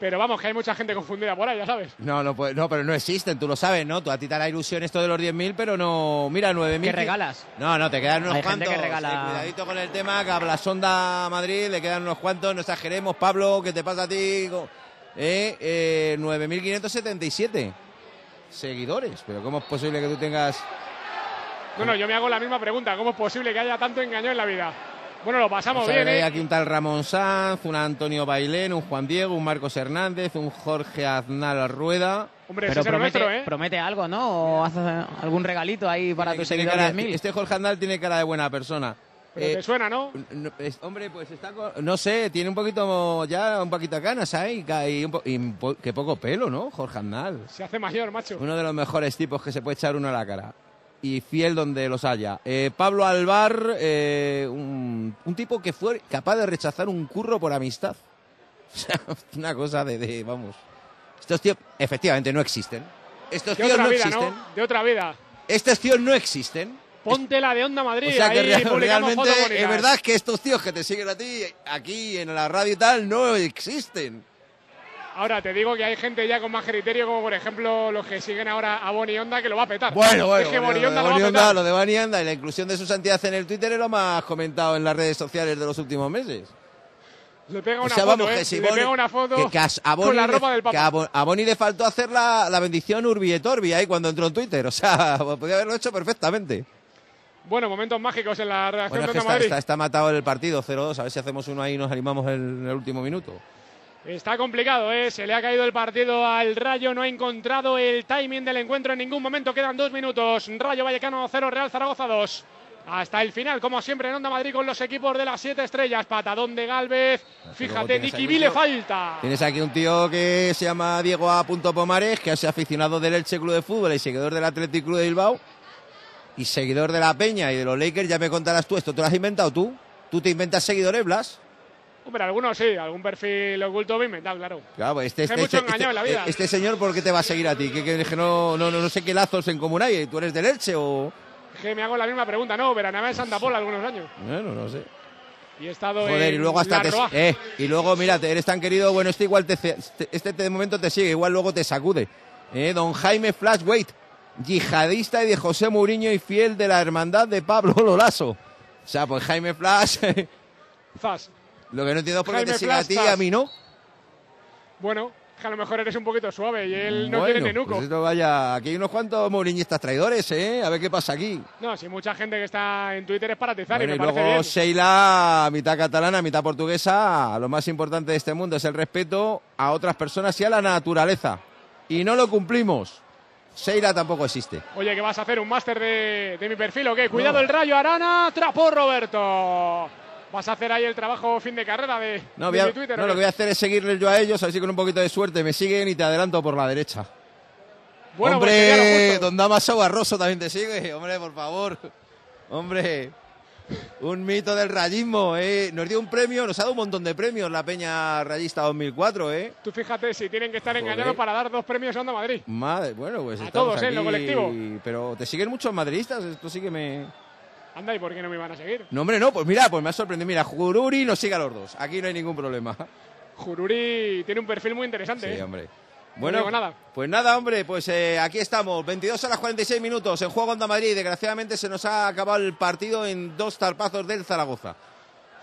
B: Pero vamos, que hay mucha gente confundida por ahí, ya sabes.
A: No, no, puede- no, pero no existen, tú lo sabes, ¿no? Tú a ti te da ilusión esto de los 10.000, pero no... Mira, 9.000...
C: ¿Qué regalas?
A: No, no, te quedan unos
C: Hay gente
A: cuantos.
C: que regala-
A: Eh, cuidadito con el tema, que a la sonda Madrid le quedan unos cuantos, no exageremos. Pablo, ¿qué te pasa a ti? Eh, eh, 9.577 seguidores, pero ¿cómo es posible que tú tengas...
B: No, no, yo me hago la misma pregunta. ¿Cómo es posible que haya tanto engaño en la vida? Bueno, lo pasamos
A: O sea,
B: bien,
A: hay
B: ¿eh?
A: aquí un tal Ramón Sanz, un Antonio Bailén, un Juan Diego, un Marcos Hernández, un Jorge Aznal Rueda.
B: Hombre,
C: Pero
B: ese
C: promete,
B: nuestro, ¿eh?
C: promete algo, ¿no? O hace algún regalito ahí para tus seguidores
A: cara-
C: 10.000.
A: este Jorge Aznal tiene cara de buena persona.
B: Pero
A: Eh,
B: te suena, ¿no?
A: No, es- hombre, pues está con- no sé, tiene un poquito ya un poquito de canas ahí y, un po- y un po- qué poco pelo, ¿no? Jorge Arnal.
B: Se hace mayor, macho.
A: Uno de los mejores tipos que se puede echar uno a la cara. Y fiel donde los haya. Eh, Pablo Alvar, eh, un, un tipo que fue capaz de rechazar un curro por amistad. <laughs> O sea, una cosa de, de- vamos. Estos tíos efectivamente no existen. Estos
B: De
A: tíos no
B: vida,
A: existen.
B: ¿no? De otra vida.
A: Estos tíos no existen.
B: Ponte la de Onda Madrid.
A: O sea que
B: ahí
A: realmente es verdad que estos tíos que te siguen a ti aquí en la radio y tal no existen.
B: Ahora te digo que hay gente ya con más criterio, como por ejemplo los que siguen ahora a Boni Onda, que lo va a petar.
A: Bueno, bueno,
B: Es que
A: bueno,
B: Boni
A: lo,
B: Onda
A: de
B: lo va a
A: Boni Onda,
B: petar.
A: lo de Bani Onda y la inclusión de su santidad en el Twitter es lo más comentado en las redes sociales de los últimos meses.
B: Le pega
A: O
B: una
A: sea,
B: foto,
A: vamos,
B: ¿eh?
A: que si
B: Le
A: Boni-
B: pega una foto
A: que, que a, Boni
B: con la ropa del
A: que
B: Papa.
A: a Bo- a Boni le faltó hacer la, la bendición Urbi et Orbi ahí cuando entró en Twitter. O sea, <laughs> podía haberlo hecho perfectamente.
B: Bueno, momentos mágicos en la redacción
A: Bueno,
B: de
A: está,
B: Madrid.
A: está- está matado el partido 0-2. A ver si hacemos uno ahí y nos animamos en el último minuto.
B: Está complicado, ¿eh? Se le ha caído el partido al Rayo, no ha encontrado el timing del encuentro en ningún momento. Quedan dos minutos. Rayo Vallecano 0, Real Zaragoza 2. Hasta el final, como siempre, en Onda Madrid con los equipos de las siete estrellas. Patadón de Galvez. Fíjate, Nicky Vile
A: tío-
B: falta.
A: Tienes aquí un tío que se llama Diego A. Pomares, que es aficionado del Elche Club de Fútbol y seguidor del Athletic Club de Bilbao. Y seguidor de la Peña y de los Lakers, ya me contarás tú, ¿esto te lo has inventado tú? ¿Tú te inventas seguidores, Blas?
B: Hombre, algunos sí, algún perfil oculto bien inventado, claro.
A: Claro, este, este,
B: mucho
A: este,
B: engañado en la vida.
A: este señor, ¿por qué te va a seguir a ti? Que, que- que no, no, no, no sé qué lazos en común hay. ¿Tú eres del Elche o...?
B: Que me hago la misma pregunta, no, veranaba en Santa Pola algunos años.
A: Bueno, no sé.
B: Y he estado
A: Joder,
B: en
A: y luego hasta te... Eh, y luego, mira, eres tan querido, bueno, este igual te... ce- Este de momento te sigue, igual luego te sacude. Eh, don Jaime Flashweight, yihadista y de José Mourinho y fiel de la hermandad de Pablo Lolaso. O sea, pues Jaime Flash. <laughs> lo que no entiendo es por qué te sigue a ti y a mí no.
B: Bueno, que a lo mejor eres un poquito suave y él no
A: bueno,
B: quiere nenuco.
A: pues esto vaya, aquí hay unos cuantos mouriñistas traidores, ¿eh? A ver qué pasa aquí.
B: No, si mucha gente que está en Twitter es para atizar
A: Bueno,
B: y
A: y
B: me parece
A: luego
B: bien.
A: Sheila, mitad catalana, mitad portuguesa, lo más importante de este mundo es el respeto a otras personas y a la naturaleza. Y no lo cumplimos. Sheila tampoco existe.
B: Oye, ¿qué vas a hacer? ¿Un máster de, de mi perfil o qué? Cuidado el rayo, Arana, trapó Roberto. ¿Vas a hacer ahí el trabajo fin de carrera de,
A: No,
B: de
A: voy a-
B: mi Twitter?
A: no,
B: o
A: lo que voy a hacer es seguirles yo a ellos, a ver si con un poquito de suerte me siguen y te adelanto por la derecha.
B: Bueno, pues
A: hombre,
B: justo.
A: don Damaso Barroso también te sigue. Hombre, por favor. Hombre, un mito del rayismo, ¿eh? Nos dio un premio, nos ha dado un montón de premios la Peña Rayista 2004, ¿eh?
B: Tú fíjate si tienen que estar
A: Joder.
B: engañados para dar dos premios a Onda Madrid.
A: Madre, bueno, pues
B: A todos, ¿eh? en lo colectivo.
A: Pero te siguen muchos madridistas, esto sí que me...
B: Anda, ¿y por qué no me iban a seguir?
A: No, hombre, no, pues mira, pues me ha sorprendido. Mira, Jururi nos sigue a los dos, aquí no hay ningún problema.
B: Jururi tiene un perfil muy interesante.
A: Sí,
B: ¿eh?
A: hombre.
B: No
A: Bueno,
B: nada.
A: pues nada, hombre, pues eh, aquí estamos, 22 horas 46 minutos en Juego Onda Madrid. Desgraciadamente se nos ha acabado el partido en dos tarpazos del Zaragoza.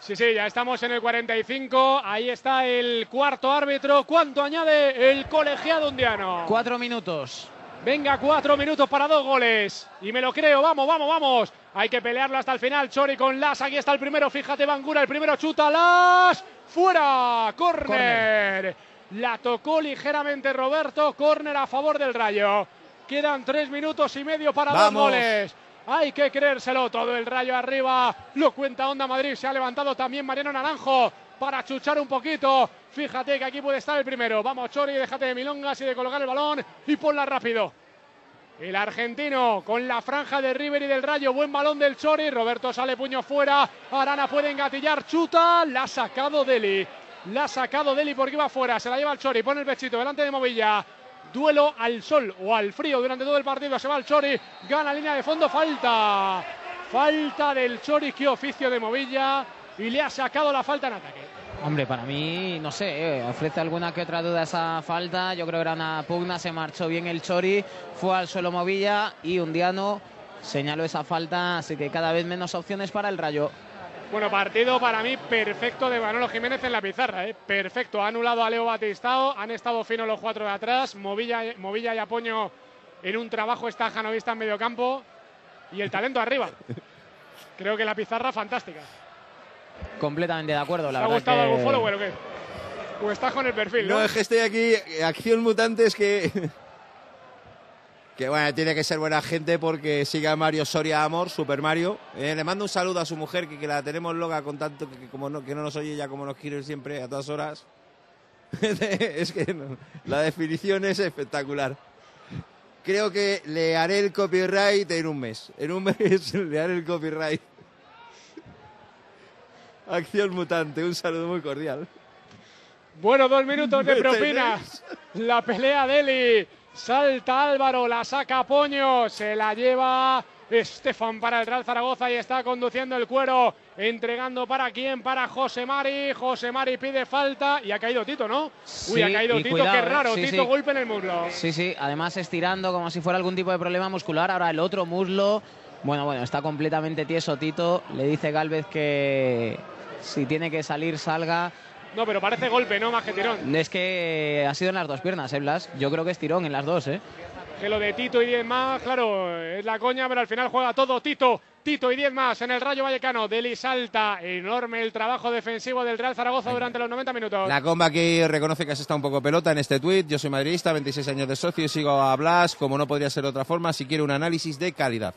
B: Sí, sí, ya estamos en el 45. Ahí está el cuarto árbitro. ¿Cuánto añade el colegiado undiano?
C: Cuatro minutos.
B: Venga, cuatro minutos para dos goles. Y me lo creo, vamos, vamos, vamos. Hay que pelearlo hasta el final. Chori con Las. Aquí está el primero. Fíjate, Bangura. El primero chuta. Las. Fuera. Corner. La tocó ligeramente Roberto. Corner a favor del Rayo. Quedan tres minutos y medio para
A: Vamos.
B: dos goles. Hay que creérselo. Todo el Rayo arriba. Lo cuenta Onda Madrid. Se ha levantado también Mariano Naranjo para chuchar un poquito. Fíjate que aquí puede estar el primero. Vamos, Chori, déjate de milongas y de colocar el balón y ponla rápido. El argentino con la franja de River y del Rayo. Buen balón del Chori. Roberto sale puño fuera. Arana puede engatillar. Chuta. La ha sacado Deli. La ha sacado Deli porque iba fuera. Se la lleva el Chori. Pone el pechito delante de Movilla. Duelo al sol o al frío durante todo el partido. Se va el Chori. Gana línea de fondo. Falta. Falta del Chori. Qué oficio de Movilla. Y le ha sacado la falta en ataque.
C: Hombre, para mí, no sé, eh, ofrece alguna que otra duda esa falta. Yo creo que era una pugna, se marchó bien el Chori, fue al suelo Movilla y Undiano señaló esa falta, así que cada vez menos opciones para el Rayo.
B: Bueno, partido para mí perfecto de Manolo Jiménez en la pizarra, ¿eh? perfecto. Ha anulado a Leo Batistao, han estado finos los cuatro de atrás, Movilla, Movilla y Apoño en un trabajo está Janovista en medio campo y el talento arriba. <laughs> Creo que la pizarra fantástica.
C: Completamente de acuerdo, la
B: ¿Te ha
C: verdad.
B: gustado
C: que-
B: algún follower o qué? O estás con el perfil, ¿no?
A: No, es que estoy aquí, Acción Mutantes, que. <laughs> Que bueno, tiene que ser buena gente porque sigue a Mario Soria Amor, Super Mario. Eh, le mando un saludo a su mujer, que, que la tenemos loca con tanto que, que como no, que no nos oye ya como nos quiere siempre, a todas horas. <laughs> es que no, la definición es espectacular. Creo que le haré el copyright en un mes. En un <laughs> mes le haré el copyright. Acción Mutante, un saludo muy cordial.
B: Bueno, dos minutos de <laughs>
A: ¿Me
B: propina. La pelea de Eli. Salta Álvaro, la saca Poño, se la lleva Estefan para el Real Zaragoza y está conduciendo el cuero, entregando para quién, para José Mari. José Mari pide falta y ha caído Tito, ¿no? Uy,
C: Sí,
B: ha caído Tito,
C: cuidado,
B: qué
C: eh.
B: raro.
C: Sí,
B: Tito,
C: sí.
B: golpe en el muslo.
C: Sí, sí, además estirando como si fuera algún tipo de problema muscular. Ahora el otro muslo. Bueno, bueno, está completamente tieso Tito. Le dice Galvez que si tiene que salir, salga.
B: No, pero parece golpe, no más que tirón.
C: Es que ha sido en las dos piernas, ¿eh, Blas? Yo creo que es tirón en las dos, ¿eh?
B: Que lo de Tito y 10 más, claro, es la coña, pero al final juega todo Tito. Tito y 10 más en el Rayo Vallecano. Deli salta. Enorme el trabajo defensivo del Real Zaragoza durante los 90 minutos.
A: La comba aquí reconoce que has estado un poco pelota en este tuit. Yo soy madridista, 26 años de socio y sigo a Blas, como no podría ser de otra forma, si quiere un análisis de calidad.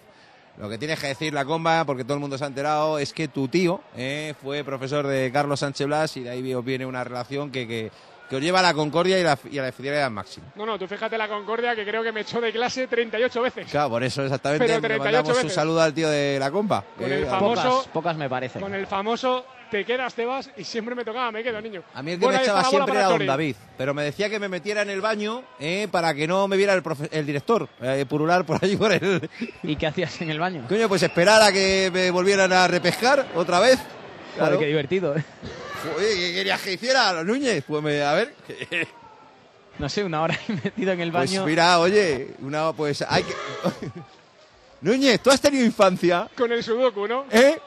A: Lo que tienes que decir la comba, porque todo el mundo se ha enterado, es que tu tío eh, fue profesor de Carlos Sánchez Blas y de ahí os viene una relación que, que, que os lleva a la concordia y, la, y a la fidelidad máxima.
B: No, no, tú fíjate la Concordia que creo que me echó de clase 38 veces.
A: Claro, por eso exactamente
B: Pero
A: le
B: 38
A: mandamos un
B: veces.
A: saludo al tío de la comba.
B: Con
A: Eh,
B: el famoso-
C: Pocas, pocas me parece.
B: Con el famoso te quedas, te vas y siempre me tocaba, me quedo, niño.
A: A mí el que
B: Bueno,
A: me echaba siempre era don. David, pero me decía que me metiera en el baño eh, para que no me viera el, profe- el director, eh, purular por allí por el...
C: ¿Y qué hacías en el baño?
A: Coño, pues esperar a que me volvieran a repescar otra vez. Claro.
C: qué divertido, ¿eh?
A: Oye, ¿qué querías que hiciera, los Núñez? Pues me, a ver.
C: No sé, una hora <laughs> metido en el
A: Pues
C: baño.
A: mira, oye, una, pues hay que... <laughs> Núñez, ¿tú has tenido infancia?
B: Con el sudoku, ¿no?
A: ¿Eh?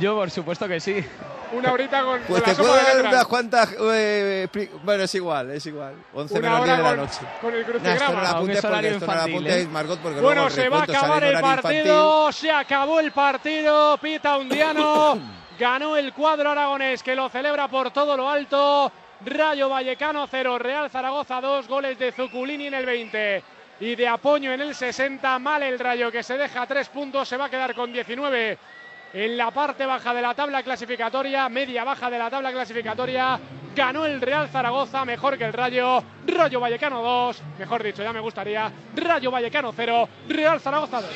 C: Yo, por supuesto que sí.
B: Una horita con,
A: Pues
B: con
A: te
B: la
A: puedo
B: sopa de
A: dar unas cuantas... eh, bueno, es igual, es igual. 11
B: Una
A: menos 10 de la noche.
B: con el
A: Nah,
B: crucigrama.
A: apuntes porque lo
C: infantil, ¿eh?
A: Margot, porque
B: Bueno,
A: luego
B: se va a acabar el
A: horario infantil.
B: partido. Se acabó el partido. Pita Undiano. <coughs> Ganó el cuadro aragonés que lo celebra por todo lo alto. Rayo Vallecano 0, Real Zaragoza 2, goles de Zuculini en el 20 y de Apoño en el 60. Mal el Rayo que se deja tres puntos, se va a quedar con 19 en la parte baja de la tabla clasificatoria, media baja de la tabla clasificatoria. Ganó el Real Zaragoza, mejor que el Rayo. Rayo Vallecano 2, mejor dicho, ya me gustaría. Rayo Vallecano 0, Real Zaragoza 2.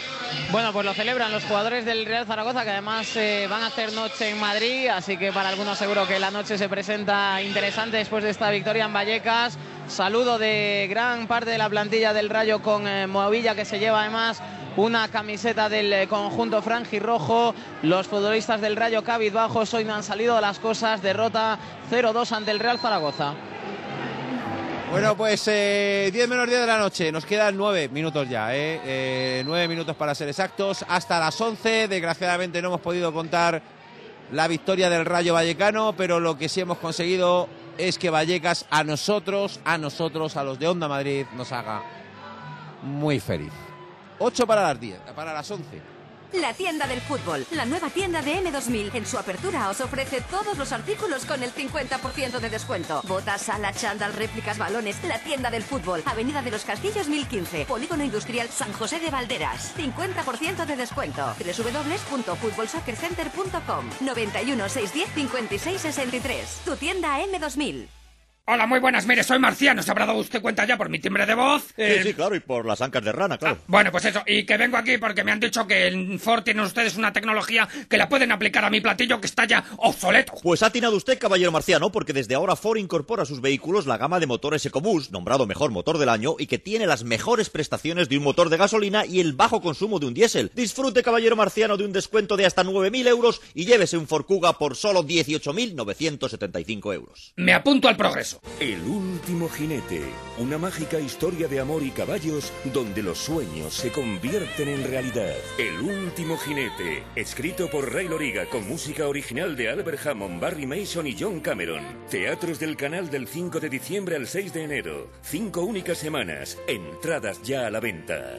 C: Bueno, pues lo celebran los jugadores del Real Zaragoza, que además eh, van a hacer noche en Madrid, así que para algunos seguro que la noche se presenta interesante después de esta victoria en Vallecas. Saludo de gran parte de la plantilla del Rayo con eh, Movilla, que se lleva además una camiseta del eh, conjunto franjirrojo. Los futbolistas del Rayo cabizbajos hoy no han salido las cosas. Derrota 0-2 ante el Real Zaragoza.
A: Bueno, pues eh, 10 menos 10 de la noche. Nos quedan 9 minutos ya, ¿eh? Eh, 9 minutos para ser exactos. Hasta las 11. Desgraciadamente no hemos podido contar la victoria del Rayo Vallecano, pero lo que sí hemos conseguido es que Vallecas a nosotros, a nosotros, a los de Onda Madrid, nos haga muy feliz. 8 para las 10, para las 11.
K: La tienda del fútbol, la nueva tienda de M2000. En su apertura os ofrece todos los artículos con el 50% de descuento. Botas, sala, chándal, réplicas, balones. La tienda del fútbol, Avenida de los Castillos 1015, Polígono Industrial San José de Valderas. 50% de descuento. www.futbolsoccercenter.com 91 610 56 63. Tu tienda M2000.
L: Hola, muy buenas. Mire, soy Marciano. ¿Se habrá dado usted cuenta ya por mi timbre de voz?
M: Sí, sí, claro, y por las ancas de rana, claro.
L: Ah, bueno, pues eso. Y que vengo aquí porque me han dicho que en Ford tienen ustedes una tecnología que la pueden aplicar a mi platillo que está ya obsoleto.
M: Pues ha atinado usted, caballero marciano, porque desde ahora Ford incorpora a sus vehículos la gama de motores EcoBoost, nombrado mejor motor del año, y que tiene las mejores prestaciones de un motor de gasolina y el bajo consumo de un diésel. Disfrute, caballero marciano, de un descuento de hasta 9.000 euros y llévese un Ford Kuga por solo 18.975 euros.
L: Me apunto al progreso.
G: El último jinete, una mágica historia de amor y caballos donde los sueños se convierten en realidad. El último jinete, escrito por Ray Loriga con música original de Albert Hammond, Barry Mason y John Cameron. Teatros del canal del 5 de diciembre al 6 de enero. Cinco únicas semanas. Entradas ya a la venta.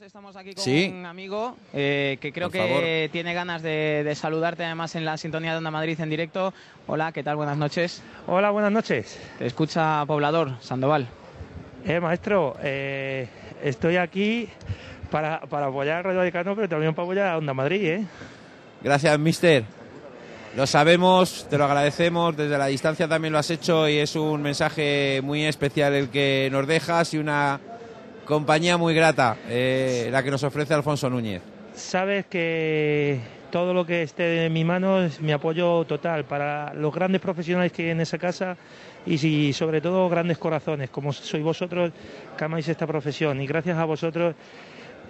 C: Estamos aquí con
A: Sí.
C: un amigo eh, que creo
A: Por
C: que
A: favor.
C: tiene ganas de, de saludarte además en la sintonía de Onda Madrid en directo. Hola, ¿qué tal? Buenas noches.
N: Hola, buenas noches.
C: Te escucha Poblador, Sandoval.
N: Eh, maestro, eh, estoy aquí para, para apoyar a Radio Vallecano, pero también para apoyar a Onda Madrid, ¿eh?
A: Gracias, mister. Lo sabemos, te lo agradecemos, desde la distancia también lo has hecho y es un mensaje muy especial el que nos dejas y una compañía muy grata, eh, la que nos ofrece Alfonso Núñez.
N: Sabes que todo lo que esté en mi mano es mi apoyo total para los grandes profesionales que hay en esa casa y si- sobre todo grandes corazones, como sois vosotros que amáis esta profesión. Y gracias a vosotros,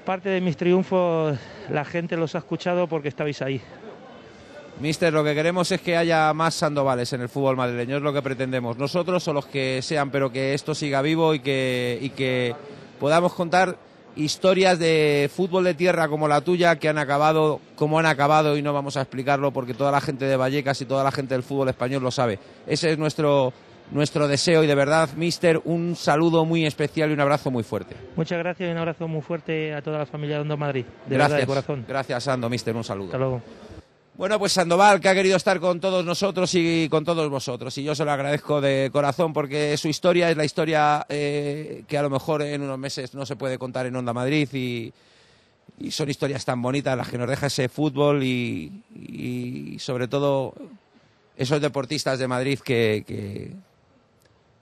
N: parte de mis triunfos la gente los ha escuchado porque estabais ahí.
A: Mister, lo que queremos es que haya más Sandovales en el fútbol madrileño, es lo que pretendemos. Nosotros o los que sean, pero que esto siga vivo y que, y que podamos contar historias de fútbol de tierra como la tuya que han acabado como han acabado y no vamos a explicarlo porque toda la gente de Vallecas y toda la gente del fútbol español lo sabe. Ese es nuestro, nuestro deseo y de verdad, Mister, un saludo muy especial y un abrazo muy fuerte.
N: Muchas gracias y un abrazo muy fuerte a toda la familia de Onda Madrid. De
A: Gracias,
N: verdad, de corazón.
A: Gracias, Sando, Mister, un saludo.
N: Hasta luego.
A: Bueno, pues Sandoval, que ha querido estar con todos nosotros y con todos vosotros. Y yo se lo agradezco de corazón porque su historia es la historia eh, que a lo mejor en unos meses no se puede contar en Onda Madrid y, y son historias tan bonitas las que nos deja ese fútbol y, y sobre todo esos deportistas de Madrid que, que,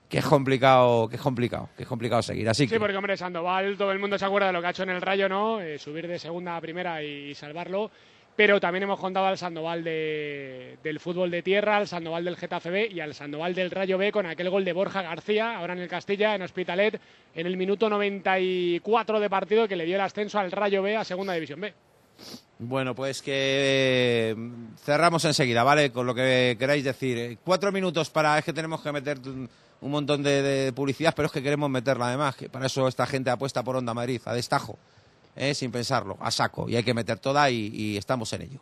A: que es complicado, que es complicado, que es complicado seguir. Así que
B: Sí, porque hombre, Sandoval, todo el mundo se acuerda de lo que ha hecho en el Rayo, ¿no? Eh, subir de segunda a primera y salvarlo. Pero también hemos contado al Sandoval de- del fútbol de tierra, al Sandoval del Getafe y al Sandoval del Rayo B con aquel gol de Borja García, ahora en el Castilla, en Hospitalet, en el minuto 94 de partido que le dio el ascenso al Rayo B a Segunda División B.
A: Bueno, pues que eh, cerramos enseguida, ¿vale? Con lo que queráis decir. Eh, Cuatro minutos para... Es que tenemos que meter un un montón de, de publicidad, pero es que queremos meterla además. Que para eso esta gente apuesta por Onda Madrid, a destajo, ¿eh? sin pensarlo, a saco. Y hay que meter toda y, y estamos en ello.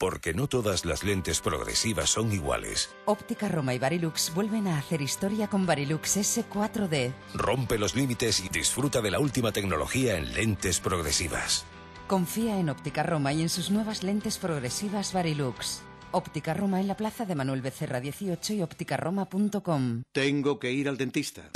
G: Porque no todas las lentes progresivas son iguales.
H: Óptica Roma y Barilux vuelven a hacer historia con Barilux S4D.
G: Rompe los límites y disfruta de la última tecnología en lentes progresivas.
H: Confía en Óptica Roma y en sus nuevas lentes progresivas Barilux. Óptica Roma en la plaza de Manuel Becerra 18 y ópticaroma.com.
O: Tengo que ir al dentista.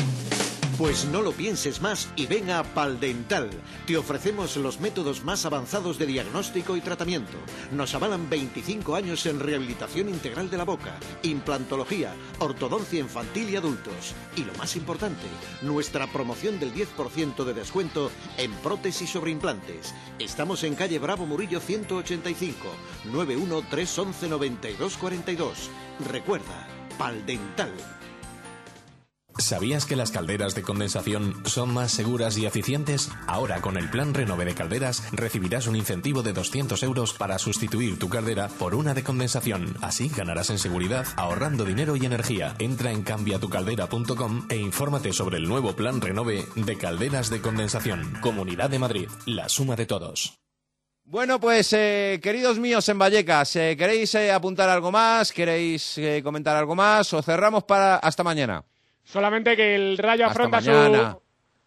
O: Pues no lo pienses más y ven a Paldental. Te ofrecemos los métodos más avanzados de diagnóstico y tratamiento. Nos avalan 25 años en rehabilitación integral de la boca, implantología, ortodoncia infantil y adultos. Y lo más importante, nuestra promoción del 10% de descuento en prótesis sobre implantes. Estamos en calle Bravo Murillo 185, 91 311 92 42. Recuerda, Paldental.
J: ¿Sabías que las calderas de condensación son más seguras y eficientes? Ahora con el plan Renove de Calderas recibirás un incentivo de 200 euros para sustituir tu caldera por una de condensación. Así ganarás en seguridad ahorrando dinero y energía. Entra en cambiatucaldera.com e infórmate sobre el nuevo plan Renove de calderas de condensación. Comunidad de Madrid, la suma de todos.
A: Bueno, pues eh, queridos míos en Vallecas, eh, ¿queréis eh, apuntar algo más? ¿Queréis comentar algo más? ¿O cerramos para hasta mañana?
B: Solamente que el Rayo
A: Hasta
B: afronta
A: mañana.
B: su...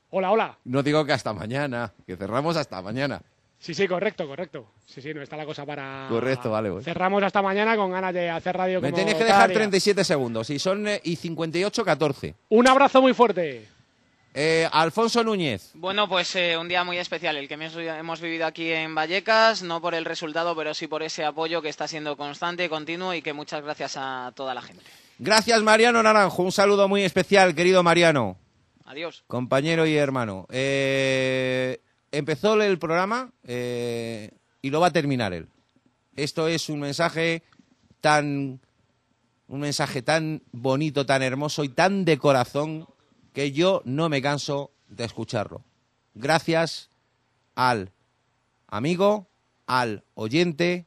B: Hola, hola.
A: No digo que hasta mañana, que cerramos hasta mañana.
B: Sí, sí, correcto, correcto. Sí, sí, no está la cosa para...
A: Correcto, vale. pues.
B: Cerramos hasta mañana con ganas de hacer radio
A: Me
B: como
A: tenéis que dejar
B: día.
A: 37 segundos y son eh, y 58 14.
B: Un abrazo muy fuerte.
A: Eh, Alfonso Núñez.
C: Bueno, pues eh, un día muy especial el que hemos, hemos vivido aquí en Vallecas, no por el resultado, pero sí por ese apoyo que está siendo constante, continuo y que muchas gracias a toda la gente.
A: Gracias Mariano Naranjo, un saludo muy especial, querido Mariano,
C: Adiós.
A: compañero y hermano. Eh, empezó el programa eh, y lo va a terminar él. Esto es un mensaje tan un mensaje tan bonito, tan hermoso y tan de corazón que yo no me canso de escucharlo. Gracias al amigo, al oyente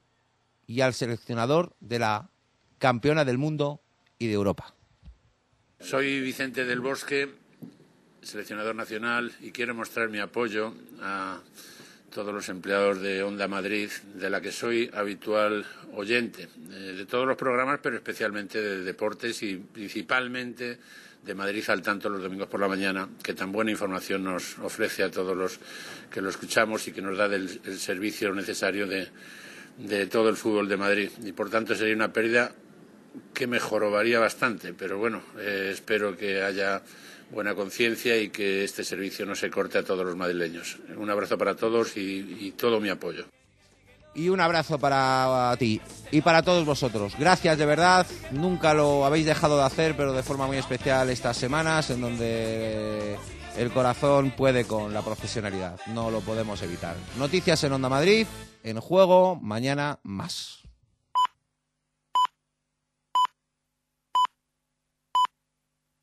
A: y al seleccionador de la campeona del mundo y de Europa.
P: Soy Vicente del Bosque, seleccionador nacional, y quiero mostrar mi apoyo a todos los empleados de Onda Madrid, de la que soy habitual oyente, eh, de todos los programas, pero especialmente de deportes y principalmente de Madrid al tanto los domingos por la mañana, que tan buena información nos ofrece a todos los que lo escuchamos y que nos da el servicio necesario de todo el fútbol de Madrid. Y por tanto sería una pérdida que mejoraría bastante, pero bueno, eh, espero que haya buena conciencia y que este servicio no se corte a todos los madrileños. Un abrazo para todos y, y todo mi apoyo.
A: Y un abrazo para ti y para todos vosotros. Gracias de verdad. Nunca lo habéis dejado de hacer, pero de forma muy especial estas semanas en donde el corazón puede con la profesionalidad. No lo podemos evitar. Noticias en Onda Madrid, en juego, mañana más.